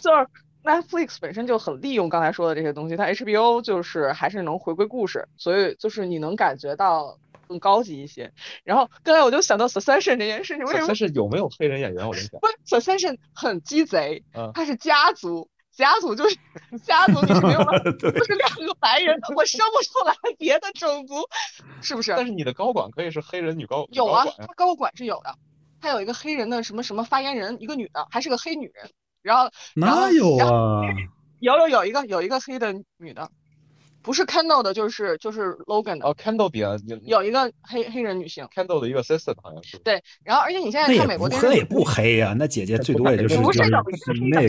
就是 Netflix 本身就很利用刚才说的这些东西，它 HBO 就是还是能回归故事，所以就是你能感觉到。更高级一些，然后刚才我就想到 Succession 这件事情，为什么？Succession 有没有黑人演员？我在想，不，Succession 很鸡贼，他是家族，家族就是家族，你是没有了，就是两个白人，我生不出来别的种族，是不是？但是你的高管可以是黑人女高，有啊，他高管是有的，他有一个黑人的什么什么发言人，一个女的，还是个黑女人，然后哪有啊？有有有一个有一个黑的女的。不是 Kendall 的，就是就是 Logan 的。哦，Kendall 比有一个黑黑人女性，Kendall 的一个 sister 好像是。对，然后而且你现在看美国电视，那也不黑呀，那姐姐最多也就是不是那个。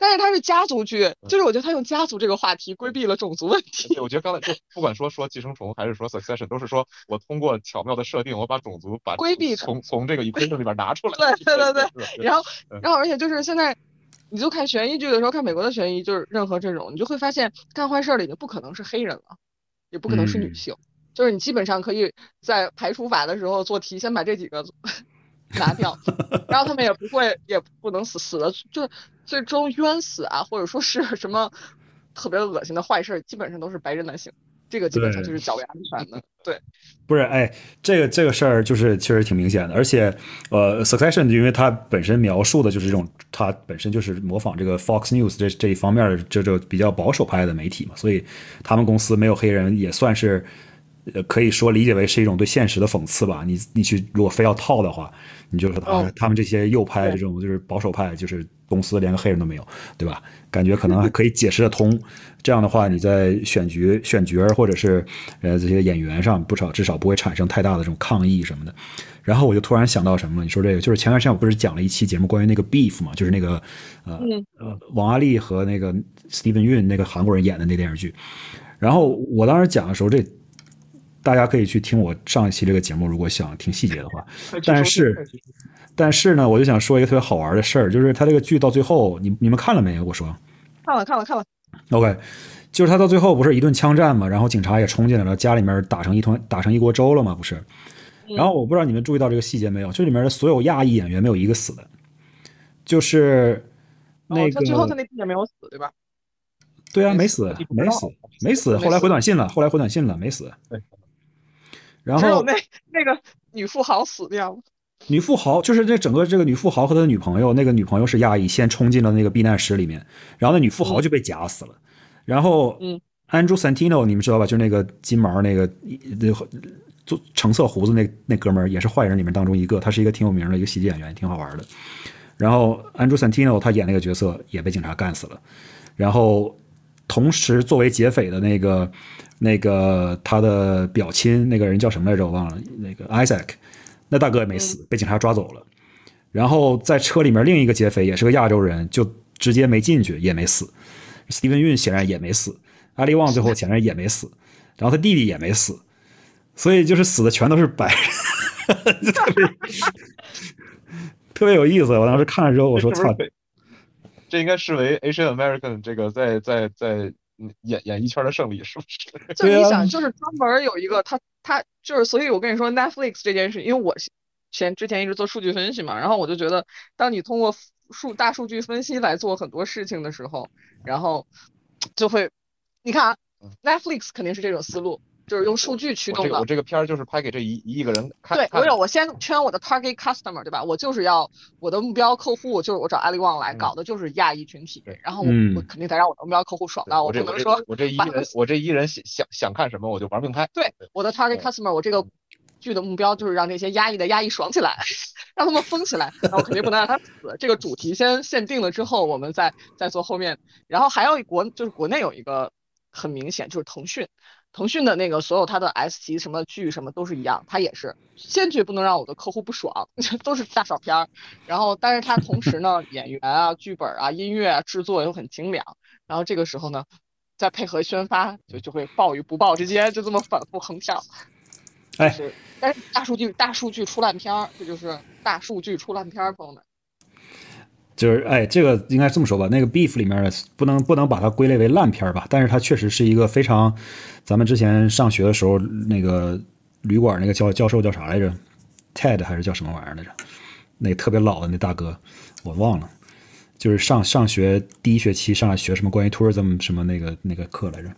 但是它是家族剧，就是我觉得他用家族这个话题规避了种族问题。我觉得刚才就不管说说寄生虫还是说 Succession，都是说我通过巧妙的设定，我把种族把规避从从这个 equation 里边拿出来。对对对对。然后然后而且就是现在。你就看悬疑剧的时候，看美国的悬疑，就是任何这种，你就会发现干坏事的已经不可能是黑人了，也不可能是女性，就是你基本上可以在排除法的时候做题，先把这几个拿掉，然后他们也不会，也不能死死的，就最终冤死啊，或者说是什么特别恶心的坏事，基本上都是白人男性。这个基本上就是较为安全的，对，不是，哎，这个这个事儿就是确实挺明显的，而且，呃，Succession 因为它本身描述的就是这种，它本身就是模仿这个 Fox News 这这一方面的这这比较保守派的媒体嘛，所以他们公司没有黑人也算是，呃，可以说理解为是一种对现实的讽刺吧。你你去如果非要套的话，你就说他他们这些右派这种就是保守派就是。公司连个黑人都没有，对吧？感觉可能还可以解释得通。这样的话，你在选角、选角或者是呃这些演员上，不少至少不会产生太大的这种抗议什么的。然后我就突然想到什么了？你说这个，就是前段时间我不是讲了一期节目关于那个 Beef 嘛，就是那个呃呃王阿丽和那个 Steven Yun 那个韩国人演的那电视剧。然后我当时讲的时候，这大家可以去听我上一期这个节目，如果想听细节的话。但是。但是呢，我就想说一个特别好玩的事儿，就是他这个剧到最后，你你们看了没有？我说，看了看了看了。OK，就是他到最后不是一顿枪战嘛，然后警察也冲进来了，家里面打成一团，打成一锅粥了嘛，不是？然后我不知道你们注意到这个细节没有，这里面的所有亚裔演员没有一个死的，就是那个最后他那弟弟没有死，对吧？对啊，没死，没死，没死。后来回短信了，后来回短信了，没死。对。然后那那个女富豪死掉了。女富豪就是这整个这个女富豪和她的女朋友，那个女朋友是亚裔，先冲进了那个避难室里面，然后那女富豪就被夹死了。然后，嗯，Andrew Santino 你们知道吧？就是那个金毛那个那做橙色胡子那那哥们儿，也是坏人里面当中一个，他是一个挺有名的一个喜剧演员，挺好玩的。然后 Andrew Santino 他演那个角色也被警察干死了。然后，同时作为劫匪的那个那个他的表亲那个人叫什么来着？我忘了，那个 Isaac。那大哥也没死，被警察抓走了。然后在车里面另一个劫匪也是个亚洲人，就直接没进去，也没死。斯蒂文·运显然也没死，阿利旺最后 显然也没死，然后他弟弟也没死，所以就是死的全都是白人，特别 特别有意思。我当时看了之后，我说：“操，这应该视为 Asian American 这个在在在演演艺圈的胜利，是不是？” 就你想，就是专门有一个他。他就是，所以我跟你说，Netflix 这件事，因为我前之前一直做数据分析嘛，然后我就觉得，当你通过数大数据分析来做很多事情的时候，然后就会，你看啊，Netflix 肯定是这种思路，就是用数据驱动的。我这个片儿就是拍给这一一亿个人看。对，我有，我先圈我的 target customer，对吧？我就是要我的目标客户，就是我找阿里旺来搞的，就是亚裔群体。然后我我肯定得让我的目标客户爽到，我不能说我这一人我这一人想想想看什么我就玩命拍。对，我的 target customer，我这个剧的目标就是让这些压抑的压抑爽起来，让他们疯起来。然后肯定不能让他死。这个主题先限定了之后，我们再再做后面。然后还有国就是国内有一个很明显就是腾讯。腾讯的那个所有它的 S 级什么剧什么都是一样，它也是坚决不能让我的客户不爽，都是大爽片儿。然后，但是它同时呢，演员啊、剧本啊、音乐啊、制作又很精良。然后这个时候呢，再配合宣发，就就会爆与不爆之间就这么反复横跳。哎，但是大数据大数据出烂片儿，这就是大数据出烂片儿，朋友们。就是哎，这个应该这么说吧。那个 Beef 里面的不能不能把它归类为烂片吧，但是它确实是一个非常，咱们之前上学的时候那个旅馆那个教教授叫啥来着？Ted 还是叫什么玩意儿来着？那特别老的那大哥，我忘了。就是上上学第一学期上来学什么关于 tourism 什么那个那个课来着？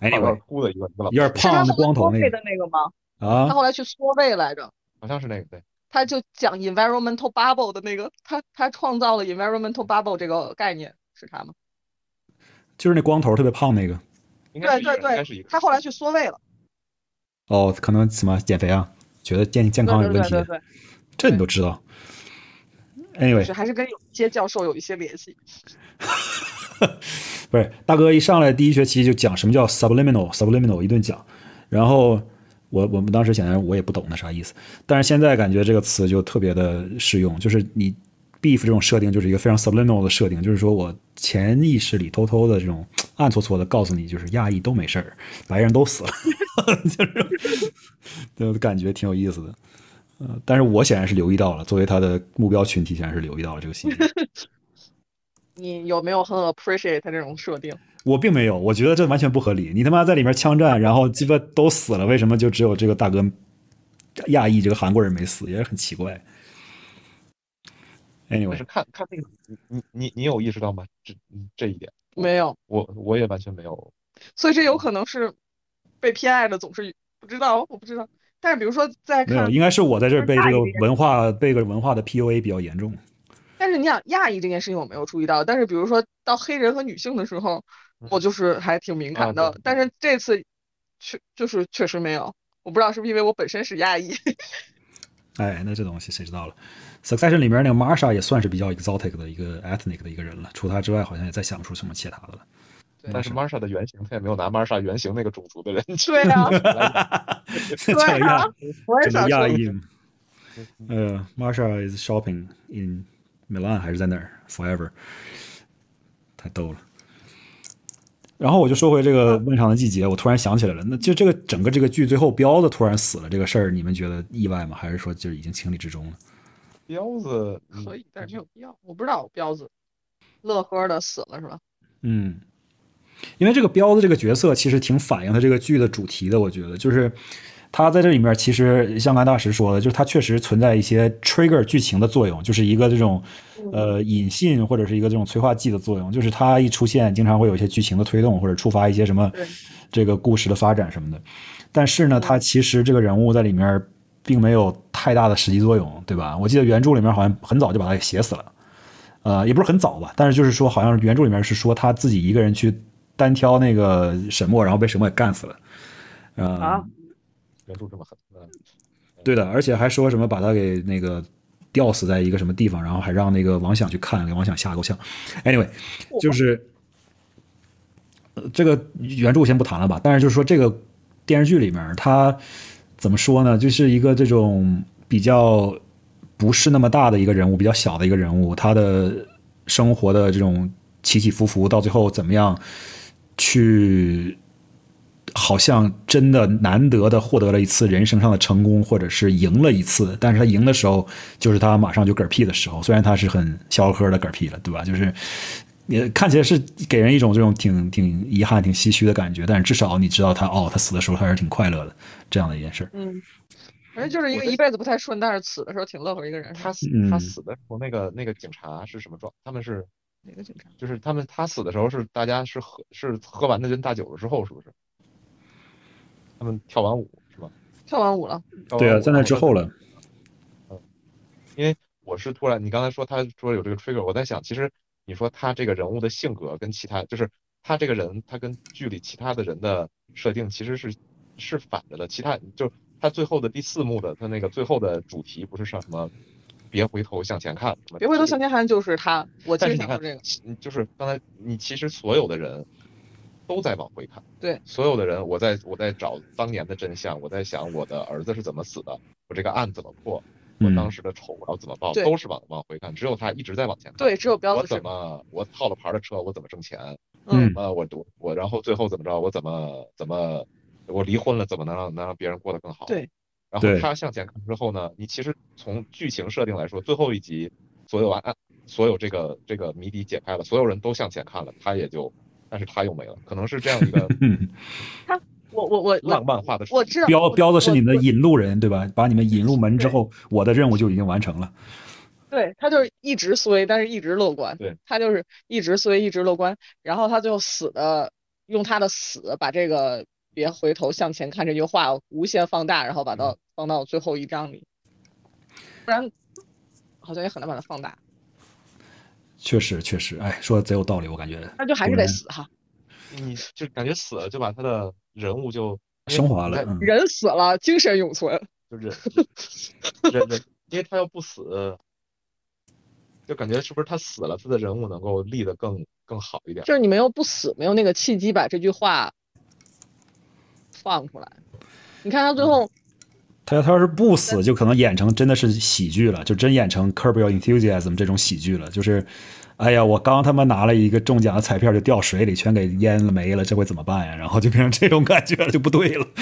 哎，有点秃的一个，有点胖的光头那个。那个吗？啊，他后来去缩背来着。好像是那个对。他就讲 environmental bubble 的那个，他他创造了 environmental bubble 这个概念，是他吗？就是那光头特别胖那个。对对对，他后来去缩胃了。哦，可能什么减肥啊？觉得健健康有问题。对对对。这你都知道。Anyway，还是跟有一些教授有一些联系。不是，大哥一上来第一学期就讲什么叫 subliminal，subliminal 一顿讲，然后。我我们当时显然我也不懂那啥意思，但是现在感觉这个词就特别的适用，就是你 beef 这种设定就是一个非常 subliminal 的设定，就是说我潜意识里偷偷的这种暗搓搓的告诉你，就是亚裔都没事儿，白人都死了，就是就感觉挺有意思的，呃，但是我显然是留意到了，作为他的目标群体，显然是留意到了这个信息。你有没有很 appreciate 他这种设定？我并没有，我觉得这完全不合理。你他妈在里面枪战，然后鸡巴都死了，为什么就只有这个大哥亚裔这个韩国人没死，也是很奇怪。Anyway，是看看那个，你你你你有意识到吗？这这一点没有，我我也完全没有。所以这有可能是被偏爱的，总是不知道，我不知道。但是比如说在没有，应该是我在这儿被这个文化被个文化的 PUA 比较严重。但是你想亚裔这件事情我没有注意到，但是比如说到黑人和女性的时候。我就是还挺敏感的，但是这次确就是确实没有，我不知道是不是因为我本身是亚裔。哎，那这东西谁知道了？Succession 里面那个 Marsha 也算是比较 exotic 的一个 ethnic 的一个人了，除他之外，好像也再想不出什么其他的了。但是 Marsha 的原型，他也没有拿 Marsha 原型那个种族的人。对呀，对呀，我也想亚裔。呃，Marsha is shopping in Milan 还是在那儿？Forever，太逗了。然后我就说回这个漫长的季节，我突然想起来了，那就这个整个这个剧最后彪子突然死了这个事儿，你们觉得意外吗？还是说就已经情理之中了？彪子可以，但是没有必要。我不知道彪子乐呵的死了是吧？嗯，因为这个彪子这个角色其实挺反映他这个剧的主题的，我觉得就是他在这里面其实像安大师说的，就是他确实存在一些 trigger 剧情的作用，就是一个这种呃引信或者是一个这种催化剂的作用，就是他一出现，经常会有一些剧情的推动或者触发一些什么这个故事的发展什么的。但是呢，他其实这个人物在里面并没有太大的实际作用，对吧？我记得原著里面好像很早就把他给写死了，呃，也不是很早吧，但是就是说，好像原著里面是说他自己一个人去单挑那个沈墨，然后被沈墨给干死了，啊，原著这么狠，对的，而且还说什么把他给那个吊死在一个什么地方，然后还让那个王想去看，给王想吓够呛。Anyway，就是这个原著先不谈了吧，但是就是说这个。电视剧里面，他怎么说呢？就是一个这种比较不是那么大的一个人物，比较小的一个人物，他的生活的这种起起伏伏，到最后怎么样去，好像真的难得的获得了一次人生上的成功，或者是赢了一次。但是他赢的时候，就是他马上就嗝屁的时候。虽然他是很笑呵呵的嗝屁了，对吧？就是。也看起来是给人一种这种挺挺遗憾、挺唏嘘的感觉，但是至少你知道他哦，他死的时候还是挺快乐的这样的一件事。嗯，反正就是一个一辈子不太顺，但是死的时候挺乐呵一个人。他死他死的时候，那个那个警察是什么状？他们是哪个警察？就是他们他死的时候是大家是喝是喝完那顿大酒了之后，是不是？他们跳完舞是吧？跳完舞了。对啊，在那之后了。嗯，因为我是突然你刚才说他说有这个 trigger，我在想其实。你说他这个人物的性格跟其他，就是他这个人，他跟剧里其他的人的设定其实是是反着的。其他就他最后的第四幕的他那个最后的主题不是什么，别回头向前看，别回头向前看就是他。我但是你看，就是刚才你其实所有的人都在往回看，对，所有的人我在我在找当年的真相，我在想我的儿子是怎么死的，我这个案怎么破。我当时的仇我要怎么报，都是往往回看，只有他一直在往前看。对，只有彪子。我怎么我套了牌的车，我怎么挣钱？嗯，呃，我我我，然后最后怎么着？我怎么怎么我离婚了，怎么能让能让别人过得更好？对。然后他向前看之后呢？你其实从剧情设定来说，最后一集所有案所有这个这个谜底解开了，所有人都向前看了，他也就，但是他又没了，可能是这样一个。他。我我我浪漫化的我知道彪彪子是你们的引路人对吧？把你们引入门之后，我的任务就已经完成了。对他就是一直衰，但是一直乐观。对他就是一直衰，一直乐观。然后他就死的，用他的死把这个“别回头向前看”这句话无限放大，然后把它放到最后一章里。不然好像也很难把它放大。确实确实，哎，说的贼有道理，我感觉。那就还是得死哈。你就感觉死了就把他的。人物就升华了，人死了，精神永存。就是人人，因为他要不死，就感觉是不是他死了，他的人物能够立得更更好一点。就是你没有不死，没有那个契机把这句话放出来。你看他最后，他他要是不死，就可能演成真的是喜剧了，就真演成《Curb Your Enthusiasm》这种喜剧了，就是。哎呀，我刚他妈拿了一个中奖的彩票，就掉水里，全给淹了没了，这回怎么办呀？然后就变成这种感觉了，就不对了。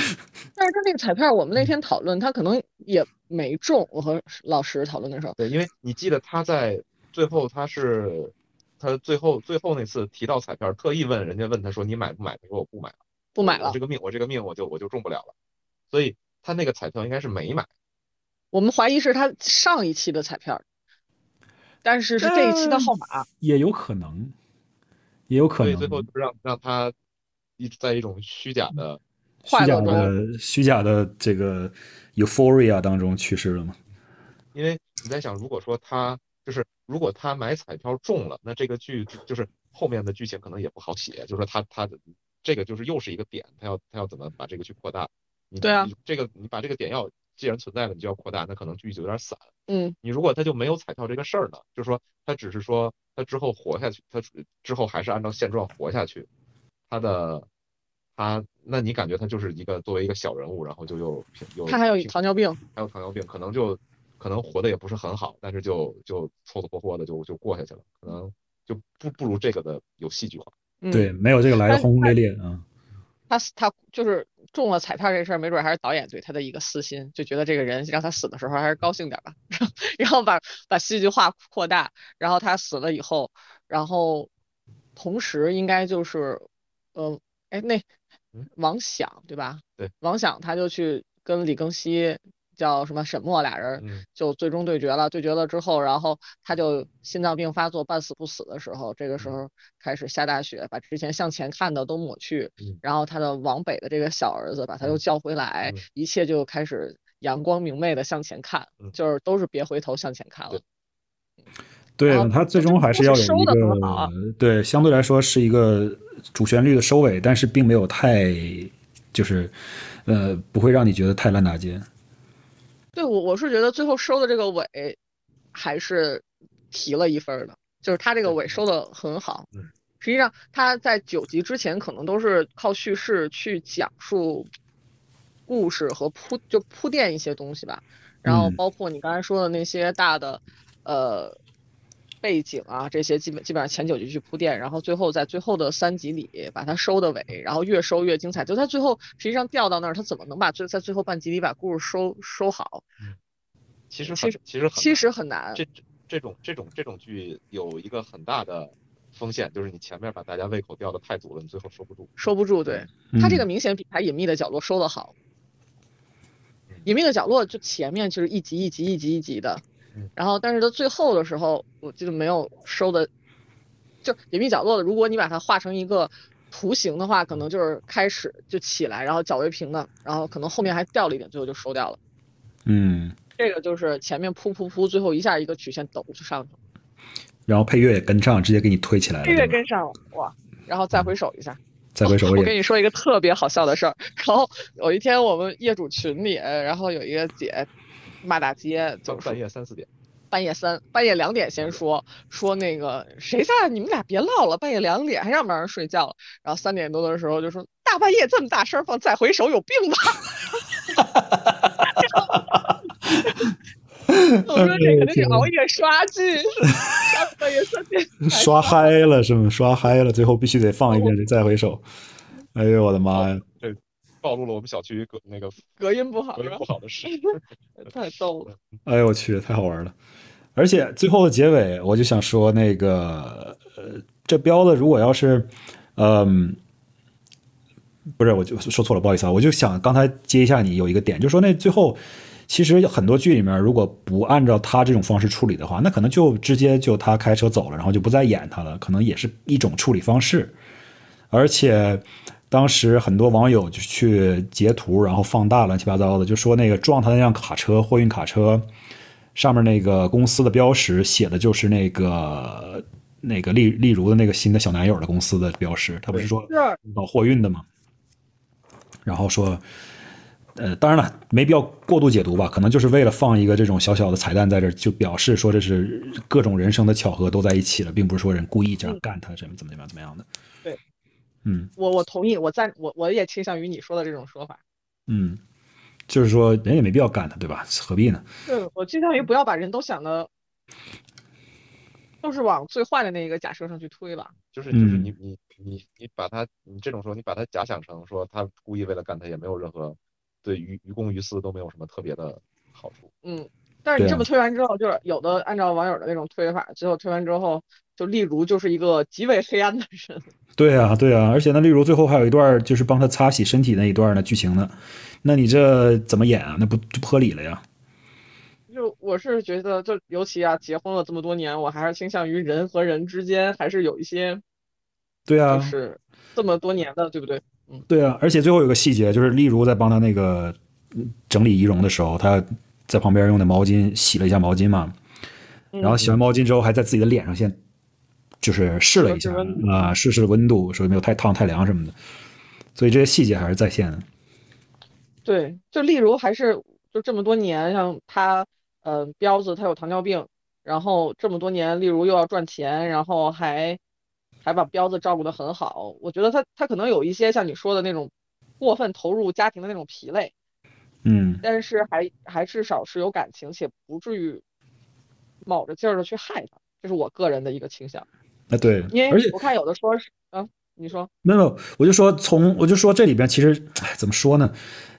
但是他那个彩票，我们那天讨论，他可能也没中。我和老师讨论的时候，对，因为你记得他在最后，他是他最后最后那次提到彩票，特意问人家问他说：“你买不买？”他说：“我不买了，不买了。”我这个命，我这个命，我就我就中不了了。所以他那个彩票应该是没买。我们怀疑是他上一期的彩票。但是是这一期的号码，也有可能，也有可能。所以最后就让让他一直在一种虚假的、虚假的、虚假的这个 euphoria 当中去世了吗？因为你在想，如果说他就是如果他买彩票中了，那这个剧就是后面的剧情可能也不好写。就是说他他的这个就是又是一个点，他要他要怎么把这个去扩大？对啊，这个你把这个点要。既然存在了，你就要扩大，那可能剧就有点散。嗯，你如果他就没有彩票这个事儿呢？就是说他只是说他之后活下去，他之后还是按照现状活下去。他的他，那你感觉他就是一个作为一个小人物，然后就又又他还有糖尿病，还有糖尿病，可能就可能活的也不是很好，但是就就凑凑合合的就就过下去了，可能就不不如这个的有戏剧化。对，没有这个来的轰轰烈烈啊。他他就是中了彩票这事儿，没准还是导演对他的一个私心，就觉得这个人让他死的时候还是高兴点吧，然后把把戏剧化扩大，然后他死了以后，然后同时应该就是呃，哎，那王响对吧？对，王响他就去跟李庚希叫什么沈墨俩人就最终对决了。对决了之后，然后他就心脏病发作，半死不死的时候，这个时候开始下大雪，把之前向前看的都抹去。然后他的往北的这个小儿子把他又叫回来，一切就开始阳光明媚的向前看，就是都是别回头向前看了。对他最终还是要有一个对，相对来说是一个主旋律的收尾，但是并没有太就是呃不会让你觉得太烂大街。对我我是觉得最后收的这个尾还是提了一分的，就是他这个尾收的很好。实际上他在九集之前可能都是靠叙事去讲述故事和铺就铺垫一些东西吧，然后包括你刚才说的那些大的呃。背景啊，这些基本基本上前九集去铺垫，然后最后在最后的三集里把它收的尾，然后越收越精彩。就他最后实际上掉到那儿，他怎么能把最在最后半集里把故事收收好？其实其实其实其实很难。这这种这种这种剧有一个很大的风险，就是你前面把大家胃口吊的太足了，你最后收不住。收不住，对他这个明显比他隐秘的角落收的好。隐秘的角落就前面就是一集一集一集一集的。然后，但是到最后的时候，我记得没有收的，就隐秘角落的。如果你把它画成一个图形的话，可能就是开始就起来，然后较为平的，然后可能后面还掉了一点，最后就收掉了。嗯，这个就是前面噗噗噗，最后一下一个曲线陡就上去了，然后配乐也跟上，直接给你推起来了。配乐跟上了，哇！然后再回首一下，再回首。我跟你说一个特别好笑的事儿。然后有一天我们业主群里，然后有一个姐。骂大街，就半夜三四点，半夜三半夜两点先说说那个谁在？你们俩别唠了，半夜两点还让不让人睡觉了？然后三点多的时候就说大半夜这么大声放再回首有病吧？我说这肯定是熬夜刷剧，半夜三点刷嗨了是吗？刷嗨了，最后必须得放一遍这再回首。哎呦我的妈呀！暴露了我们小区隔那个隔音不好，隔音不好的事，太逗了。哎呦我去，太好玩了！而且最后的结尾，我就想说那个，呃，这标的如果要是，嗯，不是，我就说错了，不好意思啊。我就想刚才接一下你有一个点，就说那最后其实很多剧里面如果不按照他这种方式处理的话，那可能就直接就他开车走了，然后就不再演他了，可能也是一种处理方式，而且。当时很多网友就去截图，然后放大乱七八糟的，就说那个撞他那辆卡车，货运卡车上面那个公司的标识写的就是那个那个例例如的那个新的小男友的公司的标识，他不是说搞货运的吗？然后说，呃，当然了，没必要过度解读吧，可能就是为了放一个这种小小的彩蛋在这，就表示说这是各种人生的巧合都在一起了，并不是说人故意这样干他，怎么怎么怎么样怎么样的。嗯，我我同意，我赞我我也倾向于你说的这种说法。嗯，就是说人也没必要干他，对吧？何必呢？对，我倾向于不要把人都想的都是往最坏的那一个假设上去推吧。就是就是你你你你把他你这种说你把他假想成说他故意为了干他，也没有任何对于于公于私都没有什么特别的好处。嗯，但是你这么推完之后，就是有的按照网友的那种推法，最后推完之后。就例如就是一个极为黑暗的人，对啊，对啊，而且呢，例如最后还有一段就是帮他擦洗身体那一段呢剧情呢，那你这怎么演啊？那不就不合理了呀？就我是觉得，就尤其啊，结婚了这么多年，我还是倾向于人和人之间还是有一些，对啊，就是这么多年的，对不对？嗯，对啊，而且最后有个细节，就是例如在帮他那个整理仪容的时候，他在旁边用的毛巾洗了一下毛巾嘛，然后洗完毛巾之后，还在自己的脸上先。就是试了一下啊，试试温度，说没有太烫太凉什么的，所以这些细节还是在线的。对，就例如还是就这么多年，像他，呃，彪子他有糖尿病，然后这么多年，例如又要赚钱，然后还还把彪子照顾得很好。我觉得他他可能有一些像你说的那种过分投入家庭的那种疲累，嗯，但是还还至少是有感情，且不至于卯着劲儿的去害他，这是我个人的一个倾向。啊，对，因为而且我看有的说是，啊，你说？没有，我就说从我就说这里边其实怎么说呢？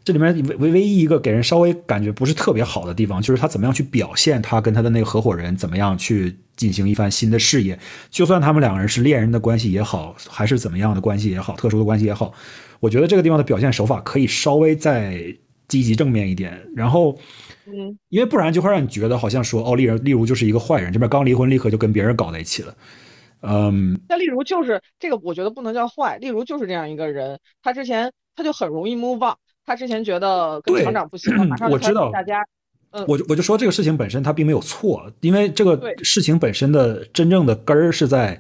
这里面唯唯唯一一个给人稍微感觉不是特别好的地方，就是他怎么样去表现他跟他的那个合伙人怎么样去进行一番新的事业。就算他们两个人是恋人的关系也好，还是怎么样的关系也好，特殊的关系也好，我觉得这个地方的表现手法可以稍微再积极正面一点。然后，嗯，因为不然就会让你觉得好像说哦，例如例如就是一个坏人，这边刚离婚，立刻就跟别人搞在一起了。嗯，那例如就是这个，我觉得不能叫坏。例如就是这样一个人，他之前他就很容易 move on。他之前觉得跟厂长不行，马上我知道大家，嗯，我就我就说这个事情本身他并没有错，因为这个事情本身的真正的根儿是在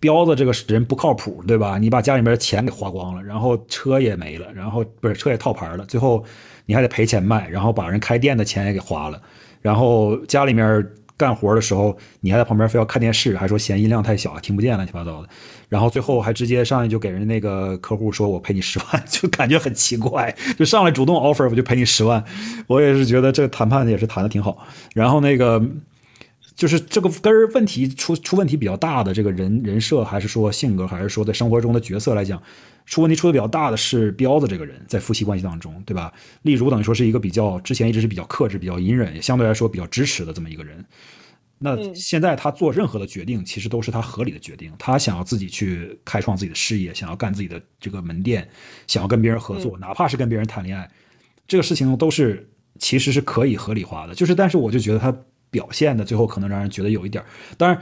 彪子这个人不靠谱，对吧？你把家里面的钱给花光了，然后车也没了，然后不是车也套牌了，最后你还得赔钱卖，然后把人开店的钱也给花了，然后家里面。干活的时候，你还在旁边非要看电视，还说嫌音量太小，听不见，乱七八糟的。然后最后还直接上来就给人那个客户说：“我赔你十万。”就感觉很奇怪，就上来主动 offer，我就赔你十万。我也是觉得这个谈判也是谈的挺好。然后那个就是这个根儿问题出出问题比较大的这个人人设，还是说性格，还是说在生活中的角色来讲，出问题出的比较大的是彪子这个人，在夫妻关系当中，对吧？例如等于说是一个比较之前一直是比较克制、比较隐忍，也相对来说比较支持的这么一个人。那现在他做任何的决定，其实都是他合理的决定。他想要自己去开创自己的事业，想要干自己的这个门店，想要跟别人合作，哪怕是跟别人谈恋爱，这个事情都是其实是可以合理化的。就是，但是我就觉得他表现的最后可能让人觉得有一点，当然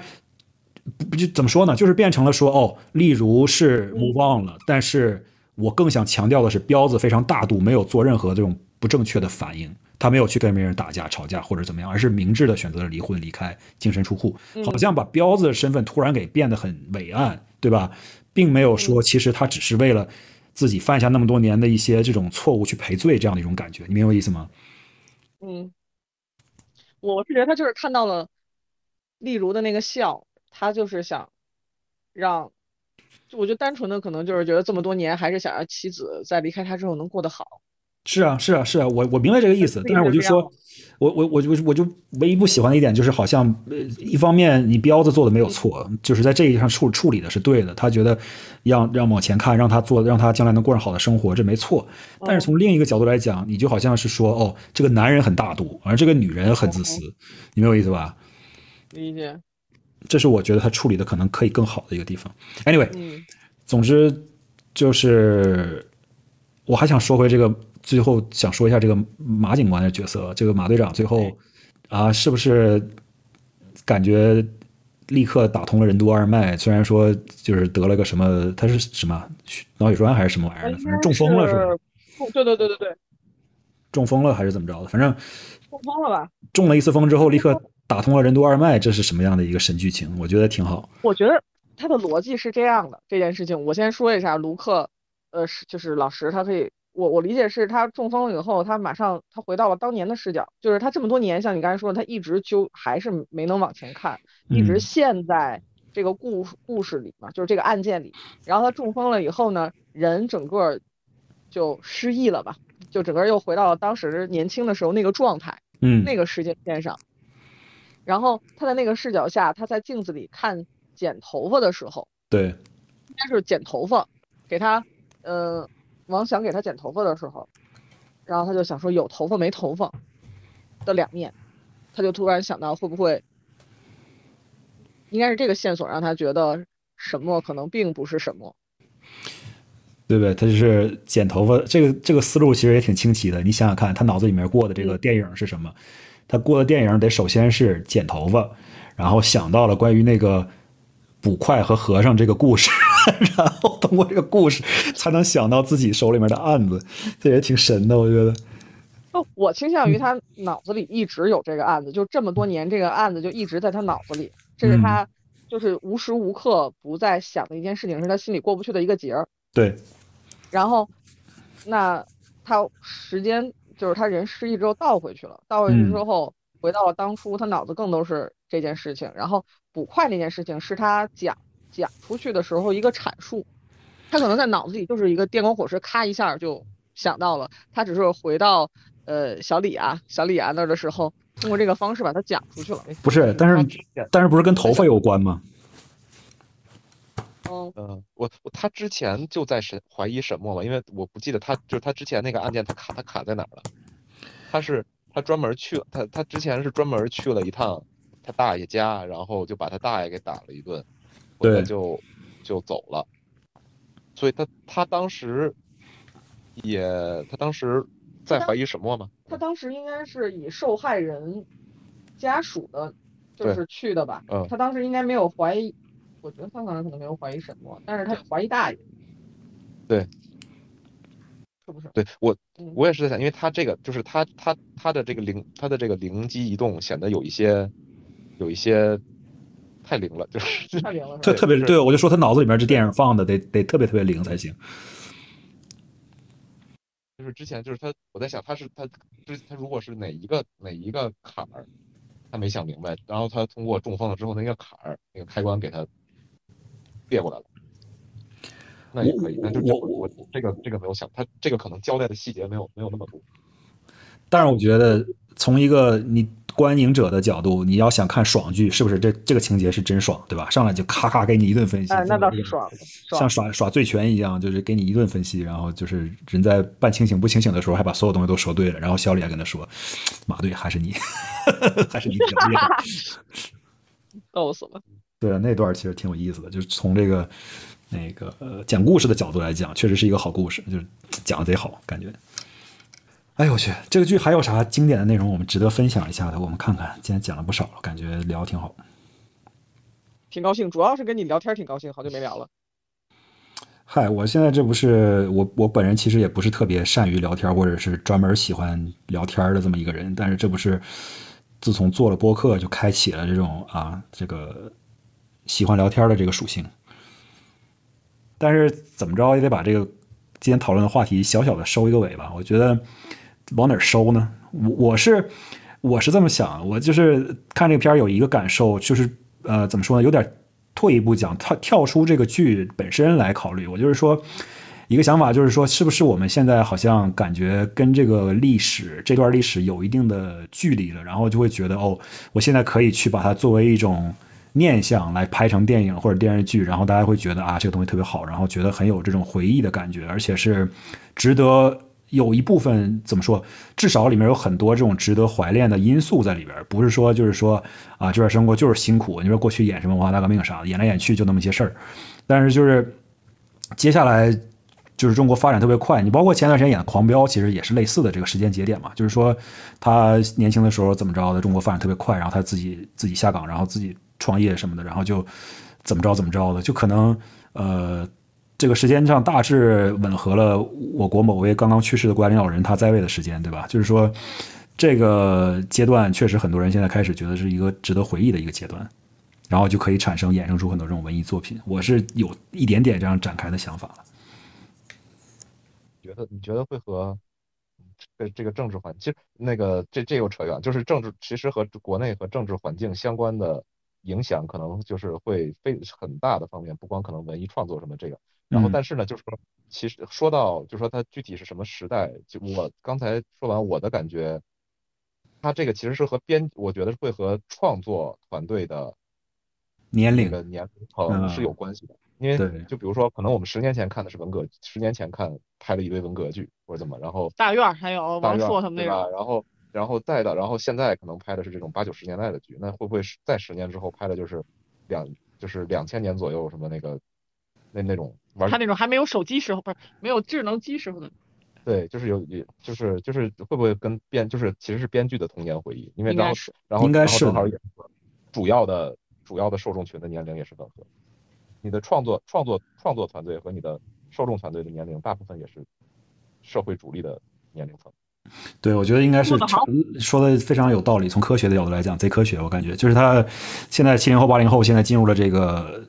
不就怎么说呢？就是变成了说哦，例如是 move on 了，但是我更想强调的是，彪子非常大度，没有做任何这种不正确的反应。他没有去跟别人打架、吵架或者怎么样，而是明智的选择了离婚、离开、净身出户，好像把彪子的身份突然给变得很伟岸，对吧？并没有说其实他只是为了自己犯下那么多年的一些这种错误去赔罪这样的一种感觉，你明白我意思吗？嗯，我是觉得他就是看到了例如的那个笑，他就是想让，我觉得单纯的可能就是觉得这么多年还是想要妻子在离开他之后能过得好。是啊，是啊，是啊，我我明白这个意思，但是我就说，我我我就我就唯一不喜欢的一点就是，好像呃，一方面你彪子做的没有错，就是在这一上处处理的是对的，他觉得让让往前看，让他做，让他将来能过上好的生活，这没错。但是从另一个角度来讲，你就好像是说，哦，这个男人很大度，而这个女人很自私，你明白我意思吧？理解。这是我觉得他处理的可能可以更好的一个地方。Anyway，总之就是我还想说回这个。最后想说一下这个马警官的角色，这个马队长最后啊，是不是感觉立刻打通了任督二脉？虽然说就是得了个什么，他是什么脑血栓还是什么玩意儿的，反正中风了是吧？对对对对对，中风了还是怎么着的？反正中风了吧？中了一次风之后，立刻打通了任督二脉，这是什么样的一个神剧情？我觉得挺好。我觉得他的逻辑是这样的，这件事情我先说一下，卢克，呃，是就是老石，他可以。我我理解是他中风了以后，他马上他回到了当年的视角，就是他这么多年，像你刚才说的，他一直就还是没能往前看，一直陷在这个故故事里嘛，就是这个案件里。然后他中风了以后呢，人整个就失忆了吧，就整个又回到了当时年轻的时候那个状态，嗯，那个时间线上。然后他在那个视角下，他在镜子里看剪头发的时候，对，应该是剪头发，给他，呃。王想给他剪头发的时候，然后他就想说有头发没头发的两面，他就突然想到会不会应该是这个线索让他觉得什么可能并不是什么，对不对？他就是剪头发，这个这个思路其实也挺清奇的。你想想看，他脑子里面过的这个电影是什么？他过的电影得首先是剪头发，然后想到了关于那个捕快和和尚这个故事。然后通过这个故事，才能想到自己手里面的案子，这也挺神的，我觉得。哦，我倾向于他脑子里一直有这个案子，就这么多年，这个案子就一直在他脑子里，这是他就是无时无刻不在想的一件事情，是他心里过不去的一个结儿。对。然后，那他时间就是他人失忆之后倒回去了，倒回去之后回到了当初，他脑子更都是这件事情。然后捕快那件事情是他讲。讲出去的时候一个阐述，他可能在脑子里就是一个电光火石，咔一下就想到了。他只是回到呃小李啊小李啊那儿的时候，通过这个方式把它讲出去了。不是，但是但是不是跟头发有关吗？嗯，我我他之前就在审怀疑沈墨嘛，因为我不记得他就是他之前那个案件他卡他卡在哪儿了，他是他专门去他他之前是专门去了一趟他大爷家，然后就把他大爷给打了一顿，回来就就走了，所以他他当时也他当时在怀疑沈墨吗？他当时应该是以受害人家属的，就是去的吧，嗯，他当时应该没有怀疑。我觉得他可能可能没有怀疑沈墨，但是他怀疑大爷。对，是不是？对我，我也是在想，因为他这个就是他他他的这个灵，他的这个灵机一动显得有一些有一些太灵了，就是太灵了，特特别对，我就说他脑子里面这电影放的得得特别特别灵才行。就是之前就是他，我在想他是他，之他如果是哪一个哪一个坎儿，他没想明白，然后他通过中风了之后那个坎儿那个开关给他。列过来了，那也可以。那就我我这个这个没有想，他这个可能交代的细节没有没有那么多。但是我觉得从一个你观影者的角度，你要想看爽剧，是不是这这个情节是真爽，对吧？上来就咔咔给你一顿分析，那倒是爽，像耍耍醉拳一样，就是给你一顿分析，然后就是人在半清醒不清醒的时候，还把所有东西都说对了。然后小李还跟他说：“马队还是你，还是你比较厉害。”逗死了。对，那段其实挺有意思的，就是从这个那个呃讲故事的角度来讲，确实是一个好故事，就是讲的贼好，感觉。哎呦我去，这个剧还有啥经典的内容我们值得分享一下的？我们看看，今天讲了不少了，感觉聊挺好。挺高兴，主要是跟你聊天挺高兴，好久没聊了。嗨，我现在这不是我我本人其实也不是特别善于聊天，或者是专门喜欢聊天的这么一个人，但是这不是自从做了播客就开启了这种啊这个。喜欢聊天的这个属性，但是怎么着也得把这个今天讨论的话题小小的收一个尾吧。我觉得往哪收呢？我我是我是这么想，我就是看这个片儿有一个感受，就是呃，怎么说呢？有点退一步讲，跳跳出这个剧本身来考虑。我就是说，一个想法就是说，是不是我们现在好像感觉跟这个历史这段历史有一定的距离了，然后就会觉得哦，我现在可以去把它作为一种。念想来拍成电影或者电视剧，然后大家会觉得啊，这个东西特别好，然后觉得很有这种回忆的感觉，而且是值得有一部分怎么说，至少里面有很多这种值得怀恋的因素在里边，不是说就是说啊，这段生活就是辛苦。你说过去演什么文化大革命啥的，演来演去就那么些事儿，但是就是接下来就是中国发展特别快，你包括前段时间演的《狂飙》，其实也是类似的这个时间节点嘛，就是说他年轻的时候怎么着的，中国发展特别快，然后他自己自己下岗，然后自己。创业什么的，然后就怎么着怎么着的，就可能呃，这个时间上大致吻合了我国某位刚刚去世的国家领导人他在位的时间，对吧？就是说这个阶段确实很多人现在开始觉得是一个值得回忆的一个阶段，然后就可以产生衍生出很多这种文艺作品。我是有一点点这样展开的想法了。觉得你觉得会和这这个政治环，其实那个这这又扯远，就是政治其实和国内和政治环境相关的。影响可能就是会非很大的方面，不光可能文艺创作什么这个，然后但是呢，就是说其实说到就是说它具体是什么时代，就我刚才说完我的感觉，它这个其实是和编，我觉得会和创作团队的年龄的年龄层是有关系的，因为就比如说可能我们十年前看的是文革，十年前看拍了一堆文革剧或者怎么，然后大院还有王朔他们那个，然后。然后再的，然后现在可能拍的是这种八九十年代的剧，那会不会是在十年之后拍的就是两就是两千年左右什么那个那那种玩他那种还没有手机时候不是没有智能机时候的，对，就是有也就是就是会不会跟编就是其实是编剧的童年回忆，因为然后然后应该是主要的主要的受众群的年龄也是吻合，你的创作创作创作团队和你的受众团队的年龄大部分也是社会主力的年龄层。对，我觉得应该是说的非常有道理。从科学的角度来讲，贼科学。我感觉就是他现在七零后、八零后现在进入了这个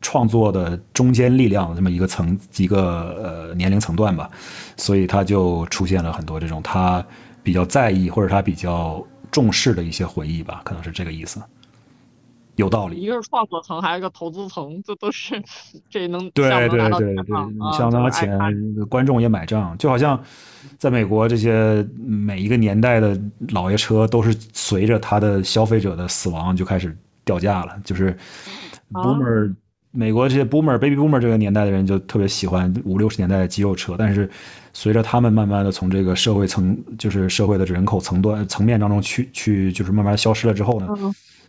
创作的中间力量这么一个层一个呃年龄层段吧，所以他就出现了很多这种他比较在意或者他比较重视的一些回忆吧，可能是这个意思。有道理。一个是创作层，还有一个投资层，这都是这能对对对对，相当钱，观众也买账，就好像。在美国，这些每一个年代的老爷车都是随着它的消费者的死亡就开始掉价了。就是，boomer 美国这些 boomer baby boomer 这个年代的人就特别喜欢五六十年代的肌肉车，但是随着他们慢慢的从这个社会层，就是社会的人口层段层面当中去去，就是慢慢消失了之后呢，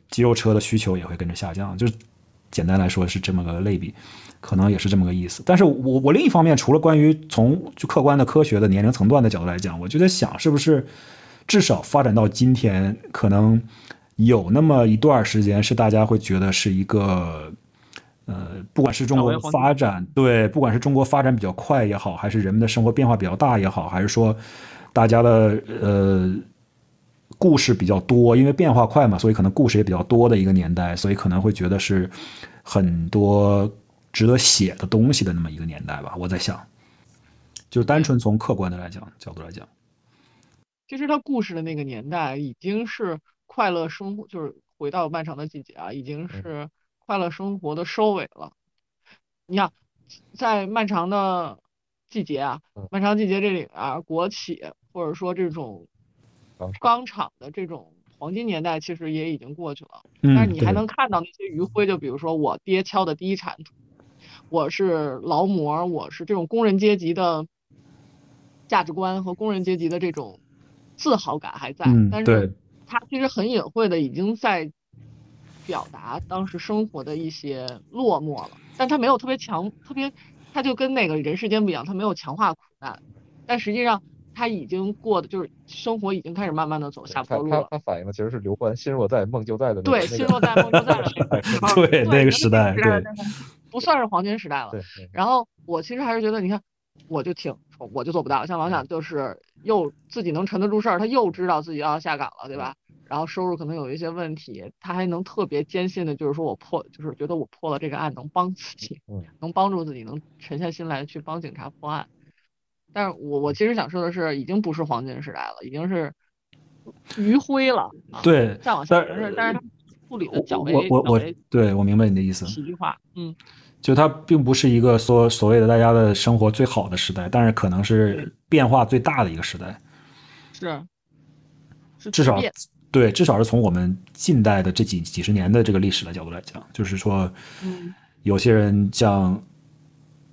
肌肉车的需求也会跟着下降。就是简单来说是这么个类比，可能也是这么个意思。但是我我另一方面，除了关于从就客观的科学的年龄层段的角度来讲，我就在想，是不是至少发展到今天，可能有那么一段时间是大家会觉得是一个。呃，不管是中国发展对，不管是中国发展比较快也好，还是人们的生活变化比较大也好，还是说大家的呃故事比较多，因为变化快嘛，所以可能故事也比较多的一个年代，所以可能会觉得是很多值得写的东西的那么一个年代吧。我在想，就单纯从客观的来讲角度来讲，其实他故事的那个年代已经是快乐生活，就是回到漫长的季节啊，已经是。快乐生活的收尾了。你看，在漫长的季节啊，漫长季节这里啊，国企或者说这种钢厂的这种黄金年代，其实也已经过去了。但是你还能看到那些余晖，就比如说我爹敲的第一铲土，我是劳模，我是这种工人阶级的价值观和工人阶级的这种自豪感还在。但是他其实很隐晦的已经在。表达当时生活的一些落寞了，但他没有特别强，特别，他就跟那个人世间不一样，他没有强化苦难，但实际上他已经过的就是生活已经开始慢慢的走下坡路了。他他反映的其实是刘欢心若在梦就在的对，心若在梦就在了。对那个时代，对，不算是黄金时代了。然后我其实还是觉得，你看，我就挺，我就做不到。像王想就是又自己能沉得住事儿，他又知道自己要下岗了，对吧？然后收入可能有一些问题，他还能特别坚信的，就是说我破，就是觉得我破了这个案能帮自己，能帮助自己，能沉下心来去帮警察破案。但是我我其实想说的是，已经不是黄金时代了，已经是余晖了。对，再往下是，但是处理的较为我我我对我明白你的意思。喜剧化，嗯，就它并不是一个说所谓的大家的生活最好的时代，但是可能是变化最大的一个时代。是，至少。对，至少是从我们近代的这几几十年的这个历史的角度来讲，就是说，有些人像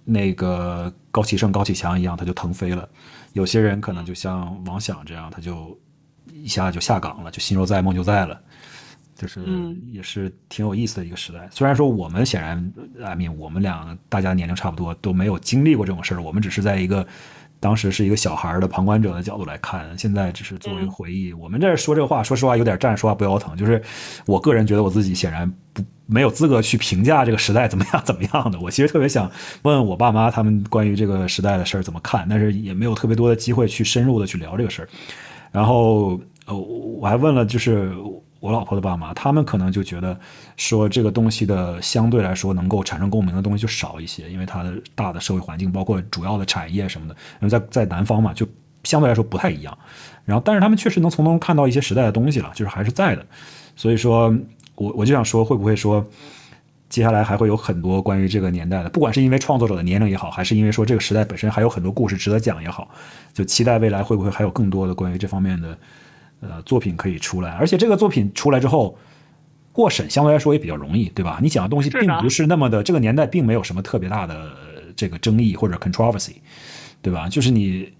那个高启盛、高启强一样，他就腾飞了；有些人可能就像王响这样，他就一下就下岗了，就心若在，梦就在了。就是也是挺有意思的一个时代。虽然说我们显然，I mean，我们俩大家年龄差不多，都没有经历过这种事儿，我们只是在一个。当时是一个小孩的旁观者的角度来看，现在只是作为回忆。我们这说这个话，说实话有点站着说话不腰疼。就是我个人觉得我自己显然不没有资格去评价这个时代怎么样 怎么样的。我其实特别想问问我爸妈他们关于这个时代的事儿怎么看，但是也没有特别多的机会去深入的去聊这个事儿。然后呃，我还问了就是。我老婆的爸妈，他们可能就觉得说这个东西的相对来说能够产生共鸣的东西就少一些，因为它的大的社会环境，包括主要的产业什么的，因为在在南方嘛，就相对来说不太一样。然后，但是他们确实能从中看到一些时代的东西了，就是还是在的。所以说，我我就想说，会不会说接下来还会有很多关于这个年代的，不管是因为创作者的年龄也好，还是因为说这个时代本身还有很多故事值得讲也好，就期待未来会不会还有更多的关于这方面的。呃，作品可以出来，而且这个作品出来之后，过审相对来说也比较容易，对吧？你讲的东西并不是那么的，这个年代并没有什么特别大的这个争议或者 controversy，对吧？就是你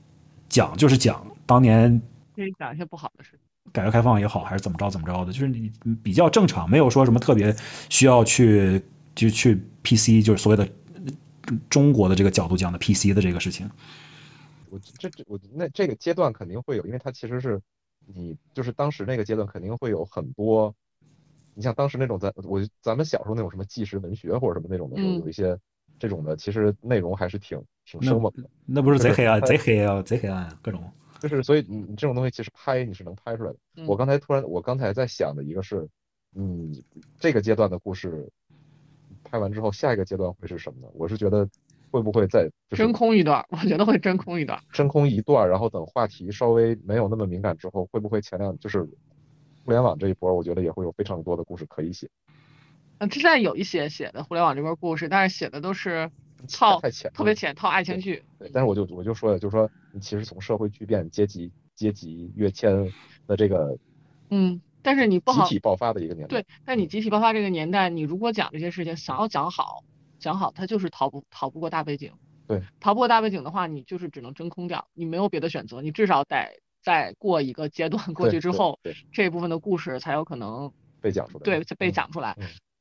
讲就是讲当年可以讲一些不好的事，改革开放也好，还是怎么着怎么着的，就是你比较正常，没有说什么特别需要去就去 PC，就是所谓的中国的这个角度讲的 PC 的这个事情。我这这我那这个阶段肯定会有，因为它其实是。你就是当时那个阶段肯定会有很多，你像当时那种咱我咱们小时候那种什么纪实文学或者什么那种的时候，有一些这种的，其实内容还是挺挺生猛的。那不是贼黑暗，贼黑啊，贼黑暗，各种。就是所以你你这种东西其实拍你是能拍出来的。我刚才突然我刚才在想的一个是，嗯这个阶段的故事拍完之后，下一个阶段会是什么呢？我是觉得。会不会再真空一段？我觉得会真空一段。真空一段，然后等话题稍微没有那么敏感之后，会不会前两就是互联网这一波？我觉得也会有非常多的故事可以写。嗯，之前有一些写的互联网这边故事，但是写的都是套太浅，特别浅，套爱情剧。对，但是我就我就说了，就是说你其实从社会巨变、阶级阶级跃迁的这个，嗯，但是你不好集体爆发的一个年代。对，但你集体爆发这个年代，你如果讲这些事情，想要讲好。讲好，它就是逃不逃不过大背景。对，逃不过大背景的话，你就是只能真空掉，你没有别的选择，你至少得再过一个阶段过去之后，这一部分的故事才有可能被讲出来。对，被讲出来。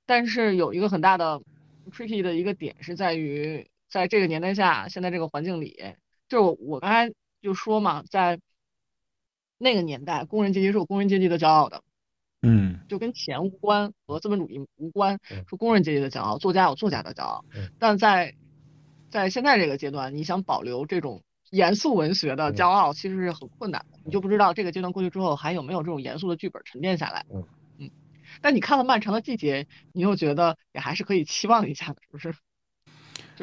但是有一个很大的 tricky 的一个点是在于，在这个年代下，现在这个环境里，就是我刚才就说嘛，在那个年代，工人阶级是有工人阶级的骄傲的。嗯，就跟钱无关，和资本主义无关，是工人阶级的骄傲，作家有作家的骄傲。但在在现在这个阶段，你想保留这种严肃文学的骄傲，其实是很困难的。你就不知道这个阶段过去之后，还有没有这种严肃的剧本沉淀下来。嗯嗯。但你看了《漫长的季节》，你又觉得也还是可以期望一下的，是不是？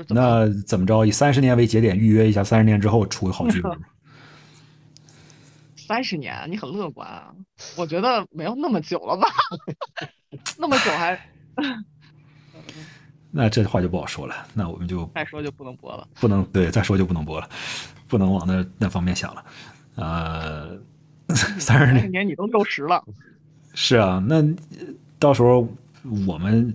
那怎么着？以三十年为节点，预约一下三十年之后出个好剧本。三十年，你很乐观啊？我觉得没有那么久了吧？那么久还……那这话就不好说了。那我们就再说就不能播了。不能对，再说就不能播了，不能往那那方面想了。呃，三十年你都六十了。是啊，那到时候我们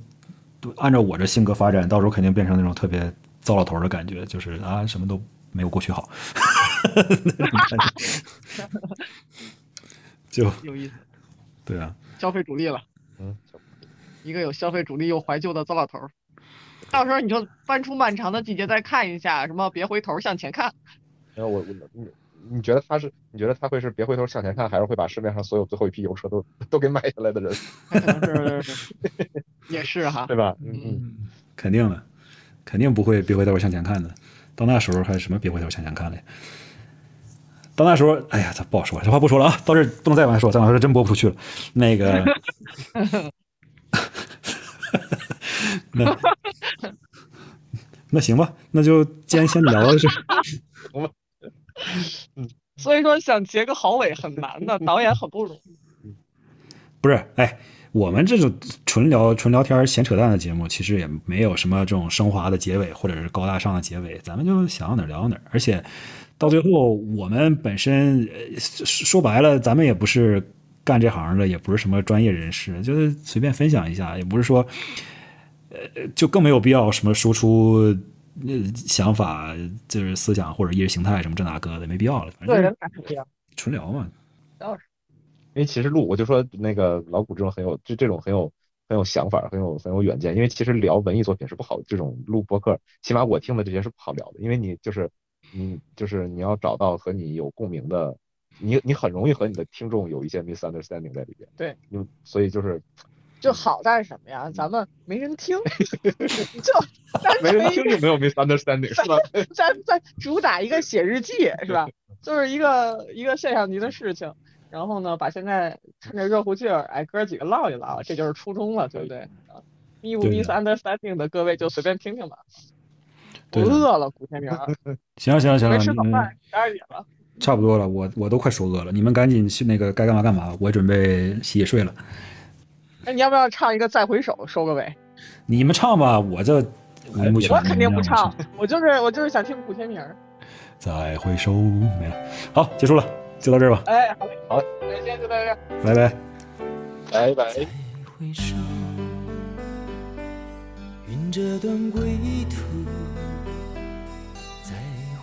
按照我这性格发展，到时候肯定变成那种特别糟老头的感觉，就是啊，什么都没有过去好。就有意思，对啊，消费主力了，嗯，一个有消费主力又怀旧的糟老头儿，到时候你就翻出漫长的季节再看一下，什么别回头向前看。然后我我你你觉得他是你觉得他会是别回头向前看，还是会把市面上所有最后一批油车都都给买下来的人？可能是也是哈，对吧？嗯嗯，肯定的，肯定不会别回头向前看的。到那时候还什么别回头向前看嘞？到那时候，哎呀，这不好说，这话不说了啊！到这不能再往下说，再往下说真播不出去了。那个，那那行吧，那就今天先聊到这。嗯，所以说想结个好尾很难的，导演很不容易。不是，哎。我们这种纯聊、纯聊天、闲扯淡的节目，其实也没有什么这种升华的结尾，或者是高大上的结尾，咱们就想到哪儿聊到哪儿。而且到最后，我们本身说白了，咱们也不是干这行的，也不是什么专业人士，就是随便分享一下，也不是说，呃，就更没有必要什么输出想法，就是思想或者意识形态什么这那个的，没必要了。对，纯聊嘛。倒是。因为其实录，我就说那个老古这种很有，就这种很有很有想法，很有很有远见。因为其实聊文艺作品是不好，这种录播客，起码我听的这些是不好聊的。因为你就是你就是你要找到和你有共鸣的，你你很容易和你的听众有一些 misunderstanding 在里边。对，就所以就是就好在什么呀？咱们没人听，就没人听就没有 misunderstanding 是吧？咱咱主打一个写日记是吧？就是一个一个现象级的事情。然后呢，把现在趁着热乎劲儿，哎，哥几个唠一唠，这就是初衷了，对不对？Me misunderstanding 的各位就随便听听吧。我饿了，古天明。行了行了行了，没吃早饭，十二点了。差不多了，我我都快说饿了，你们赶紧去那个该干嘛干嘛，我准备洗洗睡了。那你要不要唱一个再回首收个尾？你们唱吧，我这我肯定不唱，我就是我就是想听古天明。再回首没了，好，结束了。就到这儿吧。哎，好嘞，好，那今天就到这儿，拜拜，拜拜。再回首，云这段归途。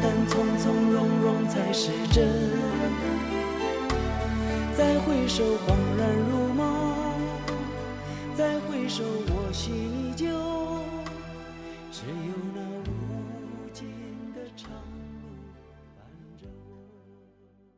淡、从从容容才是真再回首恍然如梦再回首我心依旧只有那无